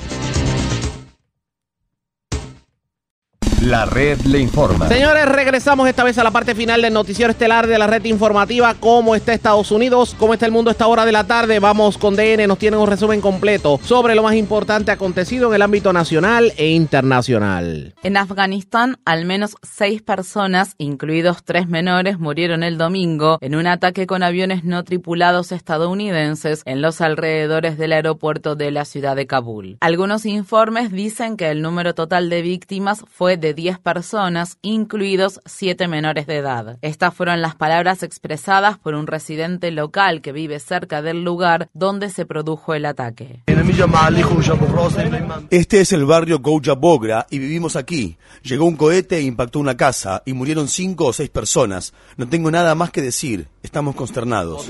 La red le informa. Señores, regresamos esta vez a la parte final del noticiero estelar de la red informativa. ¿Cómo está Estados Unidos? ¿Cómo está el mundo a esta hora de la tarde? Vamos con DN, nos tienen un resumen completo sobre lo más importante acontecido en el ámbito nacional e internacional. En Afganistán, al menos seis personas, incluidos tres menores, murieron el domingo en un ataque con aviones no tripulados estadounidenses en los alrededores del aeropuerto de la ciudad de Kabul. Algunos informes dicen que el número total de víctimas fue de 10 personas, incluidos 7 menores de edad. Estas fueron las palabras expresadas por un residente local que vive cerca del lugar donde se produjo el ataque. Este es el barrio Gouja Bogra y vivimos aquí. Llegó un cohete e impactó una casa y murieron 5 o 6 personas. No tengo nada más que decir. Estamos consternados.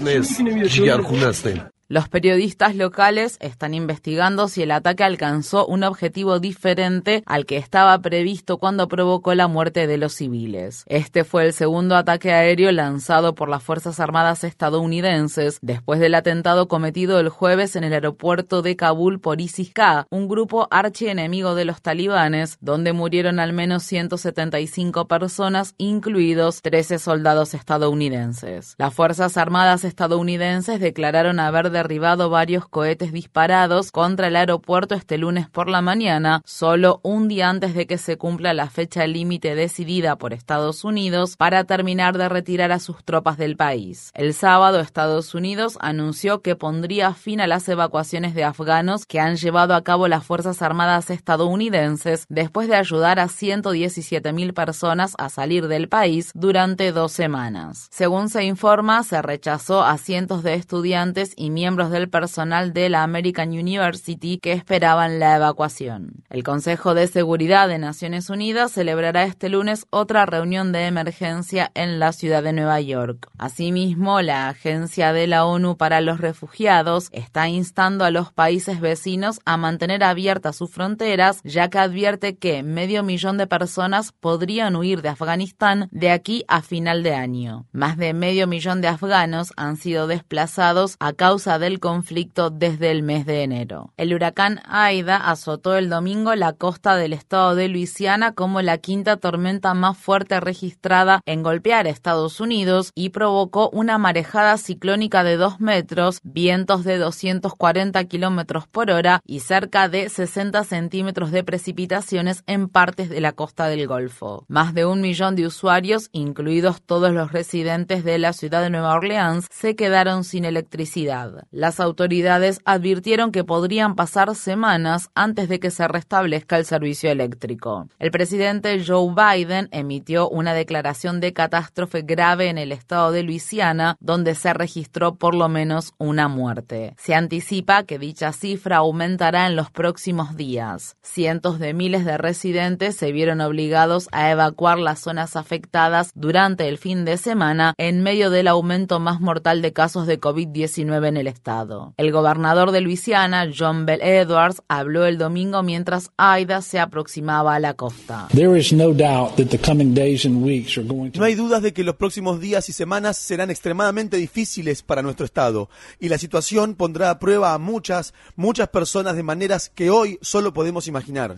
Los periodistas locales están investigando si el ataque alcanzó un objetivo diferente al que estaba previsto cuando provocó la muerte de los civiles. Este fue el segundo ataque aéreo lanzado por las Fuerzas Armadas estadounidenses después del atentado cometido el jueves en el aeropuerto de Kabul por ISIS-K, un grupo archienemigo de los talibanes, donde murieron al menos 175 personas, incluidos 13 soldados estadounidenses. Las Fuerzas Armadas estadounidenses declararon haber derribado varios cohetes disparados contra el aeropuerto este lunes por la mañana, solo un día antes de que se cumpla la fecha límite decidida por Estados Unidos para terminar de retirar a sus tropas del país. El sábado, Estados Unidos anunció que pondría fin a las evacuaciones de afganos que han llevado a cabo las Fuerzas Armadas estadounidenses después de ayudar a 117.000 personas a salir del país durante dos semanas. Según se informa, se rechazó a cientos de estudiantes y miembros miembros del personal de la American University que esperaban la evacuación. El Consejo de Seguridad de Naciones Unidas celebrará este lunes otra reunión de emergencia en la ciudad de Nueva York. Asimismo, la Agencia de la ONU para los Refugiados está instando a los países vecinos a mantener abiertas sus fronteras, ya que advierte que medio millón de personas podrían huir de Afganistán de aquí a final de año. Más de medio millón de afganos han sido desplazados a causa del conflicto desde el mes de enero. El huracán Aida azotó el domingo la costa del estado de Luisiana como la quinta tormenta más fuerte registrada en golpear Estados Unidos y provocó una marejada ciclónica de 2 metros, vientos de 240 kilómetros por hora y cerca de 60 centímetros de precipitaciones en partes de la costa del Golfo. Más de un millón de usuarios, incluidos todos los residentes de la ciudad de Nueva Orleans, se quedaron sin electricidad. Las autoridades advirtieron que podrían pasar semanas antes de que se restablezca el servicio eléctrico. El presidente Joe Biden emitió una declaración de catástrofe grave en el estado de Luisiana, donde se registró por lo menos una muerte. Se anticipa que dicha cifra aumentará en los próximos días. Cientos de miles de residentes se vieron obligados a evacuar las zonas afectadas durante el fin de semana en medio del aumento más mortal de casos de COVID-19 en el estado. El gobernador de Luisiana, John Bell Edwards, habló el domingo mientras Aida se aproximaba a la costa. No hay dudas de que los próximos días y semanas serán extremadamente difíciles para nuestro estado y la situación pondrá a prueba a muchas, muchas personas de maneras que hoy solo podemos imaginar.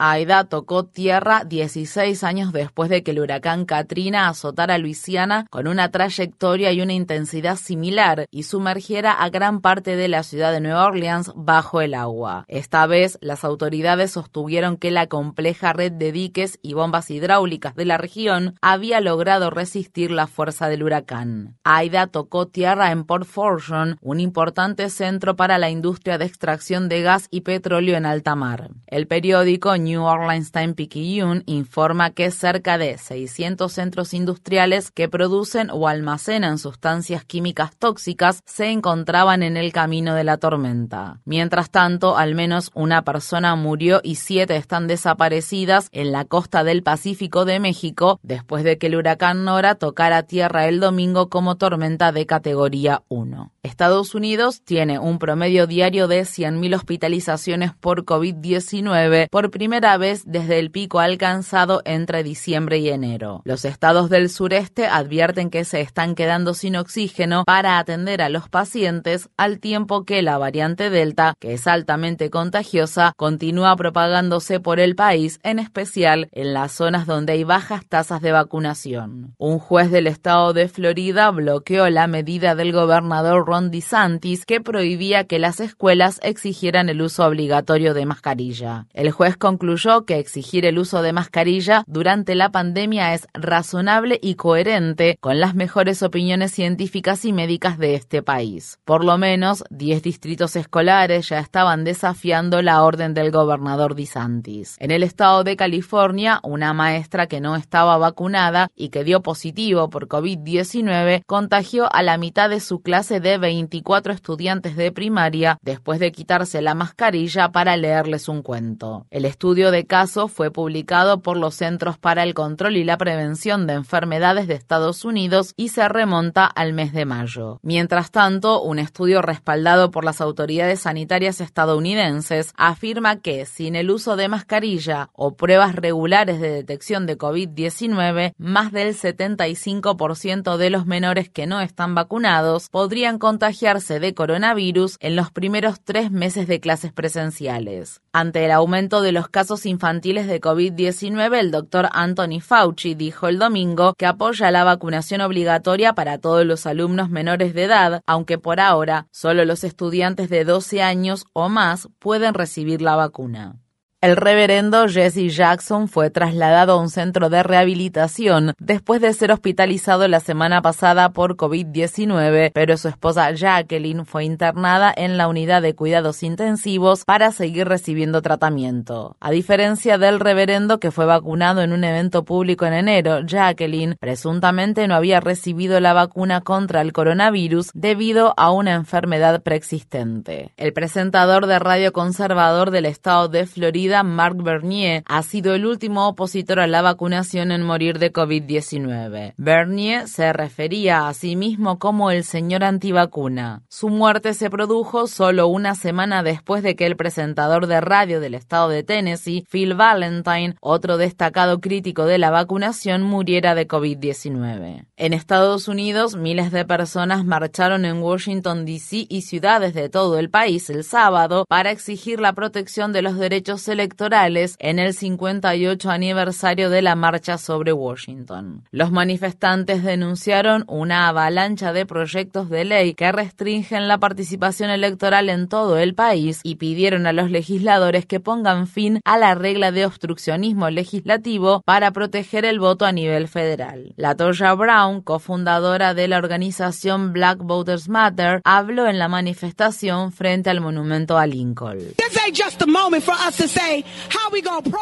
Aida tocó tierra 16 años después de que el huracán Katrina azotara Luisiana con una trayectoria y una intensidad similar y sumergiera a gran parte de la ciudad de Nueva Orleans bajo el agua. Esta vez, las autoridades sostuvieron que la compleja red de diques y bombas hidráulicas de la región había logrado resistir la fuerza del huracán. Aida tocó tierra en Port Fortune, un importante centro para la industria de extracción de gas y petróleo en alta mar. El periódico New Orleans Time Picayune informa que cerca de 600 centros industriales que producen o almacenan sustancias químicas tóxicas se encontraban en el camino de la tormenta. Mientras tanto, al menos una persona murió y siete están desaparecidas en la costa del Pacífico de México después de que el huracán Nora tocara tierra el domingo como tormenta de categoría 1. Estados Unidos tiene un promedio diario de 100.000 hospitalizaciones por COVID-19 por primera vez desde el pico alcanzado entre diciembre y enero. Los estados del sureste advierten que se están quedando sin oxígeno para atender a los pacientes al tiempo que la variante Delta, que es altamente contagiosa, continúa propagándose por el país, en especial en las zonas donde hay bajas tasas de vacunación. Un juez del estado de Florida bloqueó la medida del gobernador Ron DeSantis que prohibía que las escuelas exigieran el uso obligatorio de mascarilla. El juez concluyó que exigir el uso de mascarilla durante la pandemia es razonable y coherente con las mejores opiniones científicas y médicas de este país. Por lo menos 10 distritos escolares ya estaban desafiando la orden del gobernador DeSantis. En el estado de California, una maestra que no estaba vacunada y que dio positivo por COVID-19 contagió a la mitad de su clase de 24 estudiantes de primaria después de quitarse la mascarilla para leerles un cuento. El estudio de caso fue publicado por los Centros para el Control y la Prevención de Enfermedades de Estados Unidos y se remonta al mes de mayo. Mientras tanto, un estudio respaldado por las autoridades sanitarias estadounidenses afirma que sin el uso de mascarilla o pruebas regulares de detección de COVID-19, más del 75% de los menores que no están vacunados podrían contagiarse de coronavirus en los primeros tres meses de clases presenciales. Ante el aumento de los casos infantiles de COVID-19, el doctor Anthony Fauci dijo el domingo que apoya la vacunación obligatoria para todos los alumnos menores de edad, aunque por ahora solo los estudiantes de 12 años o más pueden recibir la vacuna. El reverendo Jesse Jackson fue trasladado a un centro de rehabilitación después de ser hospitalizado la semana pasada por COVID-19, pero su esposa Jacqueline fue internada en la unidad de cuidados intensivos para seguir recibiendo tratamiento. A diferencia del reverendo que fue vacunado en un evento público en enero, Jacqueline presuntamente no había recibido la vacuna contra el coronavirus debido a una enfermedad preexistente. El presentador de radio conservador del estado de Florida Florida, Mark Bernier, ha sido el último opositor a la vacunación en morir de COVID-19. Bernier se refería a sí mismo como el señor antivacuna. Su muerte se produjo solo una semana después de que el presentador de radio del estado de Tennessee, Phil Valentine, otro destacado crítico de la vacunación, muriera de COVID-19. En Estados Unidos, miles de personas marcharon en Washington, D.C. y ciudades de todo el país el sábado para exigir la protección de los derechos electorales en el 58 aniversario de la marcha sobre Washington. Los manifestantes denunciaron una avalancha de proyectos de ley que restringen la participación electoral en todo el país y pidieron a los legisladores que pongan fin a la regla de obstruccionismo legislativo para proteger el voto a nivel federal. La Toya Brown, cofundadora de la organización Black Voters Matter, habló en la manifestación frente al monumento a Lincoln.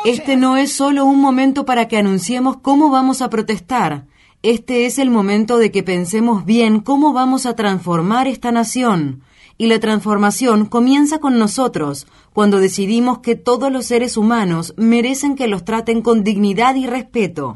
Este no es solo un momento para que anunciemos cómo vamos a protestar. Este es el momento de que pensemos bien cómo vamos a transformar esta nación. Y la transformación comienza con nosotros, cuando decidimos que todos los seres humanos merecen que los traten con dignidad y respeto.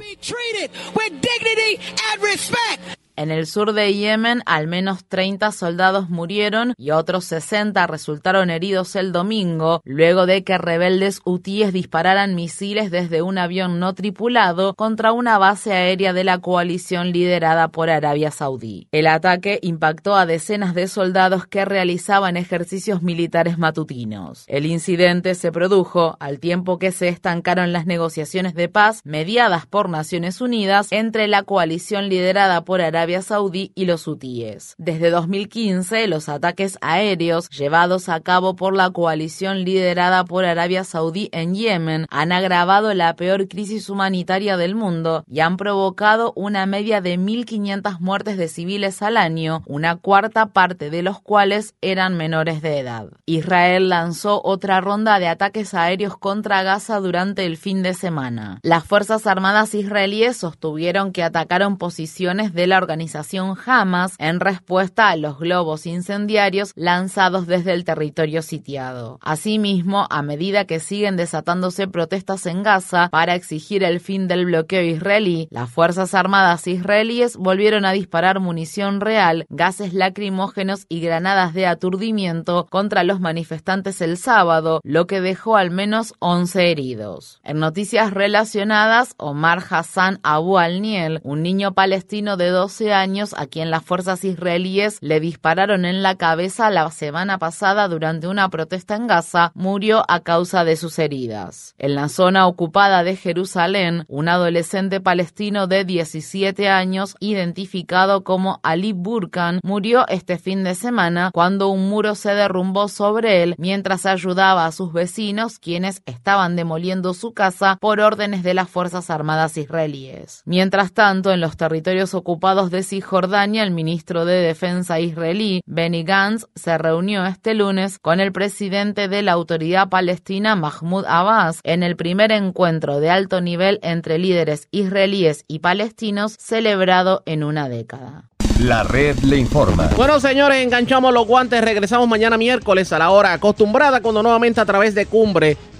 En el sur de Yemen, al menos 30 soldados murieron y otros 60 resultaron heridos el domingo, luego de que rebeldes hutíes dispararan misiles desde un avión no tripulado contra una base aérea de la coalición liderada por Arabia Saudí. El ataque impactó a decenas de soldados que realizaban ejercicios militares matutinos. El incidente se produjo al tiempo que se estancaron las negociaciones de paz mediadas por Naciones Unidas entre la coalición liderada por Arabia Saudí y los hutíes. Desde 2015, los ataques aéreos llevados a cabo por la coalición liderada por Arabia Saudí en Yemen han agravado la peor crisis humanitaria del mundo y han provocado una media de 1.500 muertes de civiles al año, una cuarta parte de los cuales eran menores de edad. Israel lanzó otra ronda de ataques aéreos contra Gaza durante el fin de semana. Las Fuerzas Armadas israelíes sostuvieron que atacaron posiciones de la organización organización Hamas en respuesta a los globos incendiarios lanzados desde el territorio sitiado. Asimismo, a medida que siguen desatándose protestas en Gaza para exigir el fin del bloqueo israelí, las Fuerzas Armadas israelíes volvieron a disparar munición real, gases lacrimógenos y granadas de aturdimiento contra los manifestantes el sábado, lo que dejó al menos 11 heridos. En noticias relacionadas, Omar Hassan Abu al-Niel, un niño palestino de 12 años a quien las fuerzas israelíes le dispararon en la cabeza la semana pasada durante una protesta en Gaza, murió a causa de sus heridas. En la zona ocupada de Jerusalén, un adolescente palestino de 17 años, identificado como Ali Burkan, murió este fin de semana cuando un muro se derrumbó sobre él mientras ayudaba a sus vecinos, quienes estaban demoliendo su casa por órdenes de las Fuerzas Armadas israelíes. Mientras tanto, en los territorios ocupados de Cisjordania, el ministro de Defensa israelí, Benny Gantz, se reunió este lunes con el presidente de la autoridad palestina, Mahmoud Abbas, en el primer encuentro de alto nivel entre líderes israelíes y palestinos celebrado en una década. La red le informa. Bueno, señores, enganchamos los guantes. Regresamos mañana miércoles a la hora acostumbrada cuando nuevamente a través de Cumbre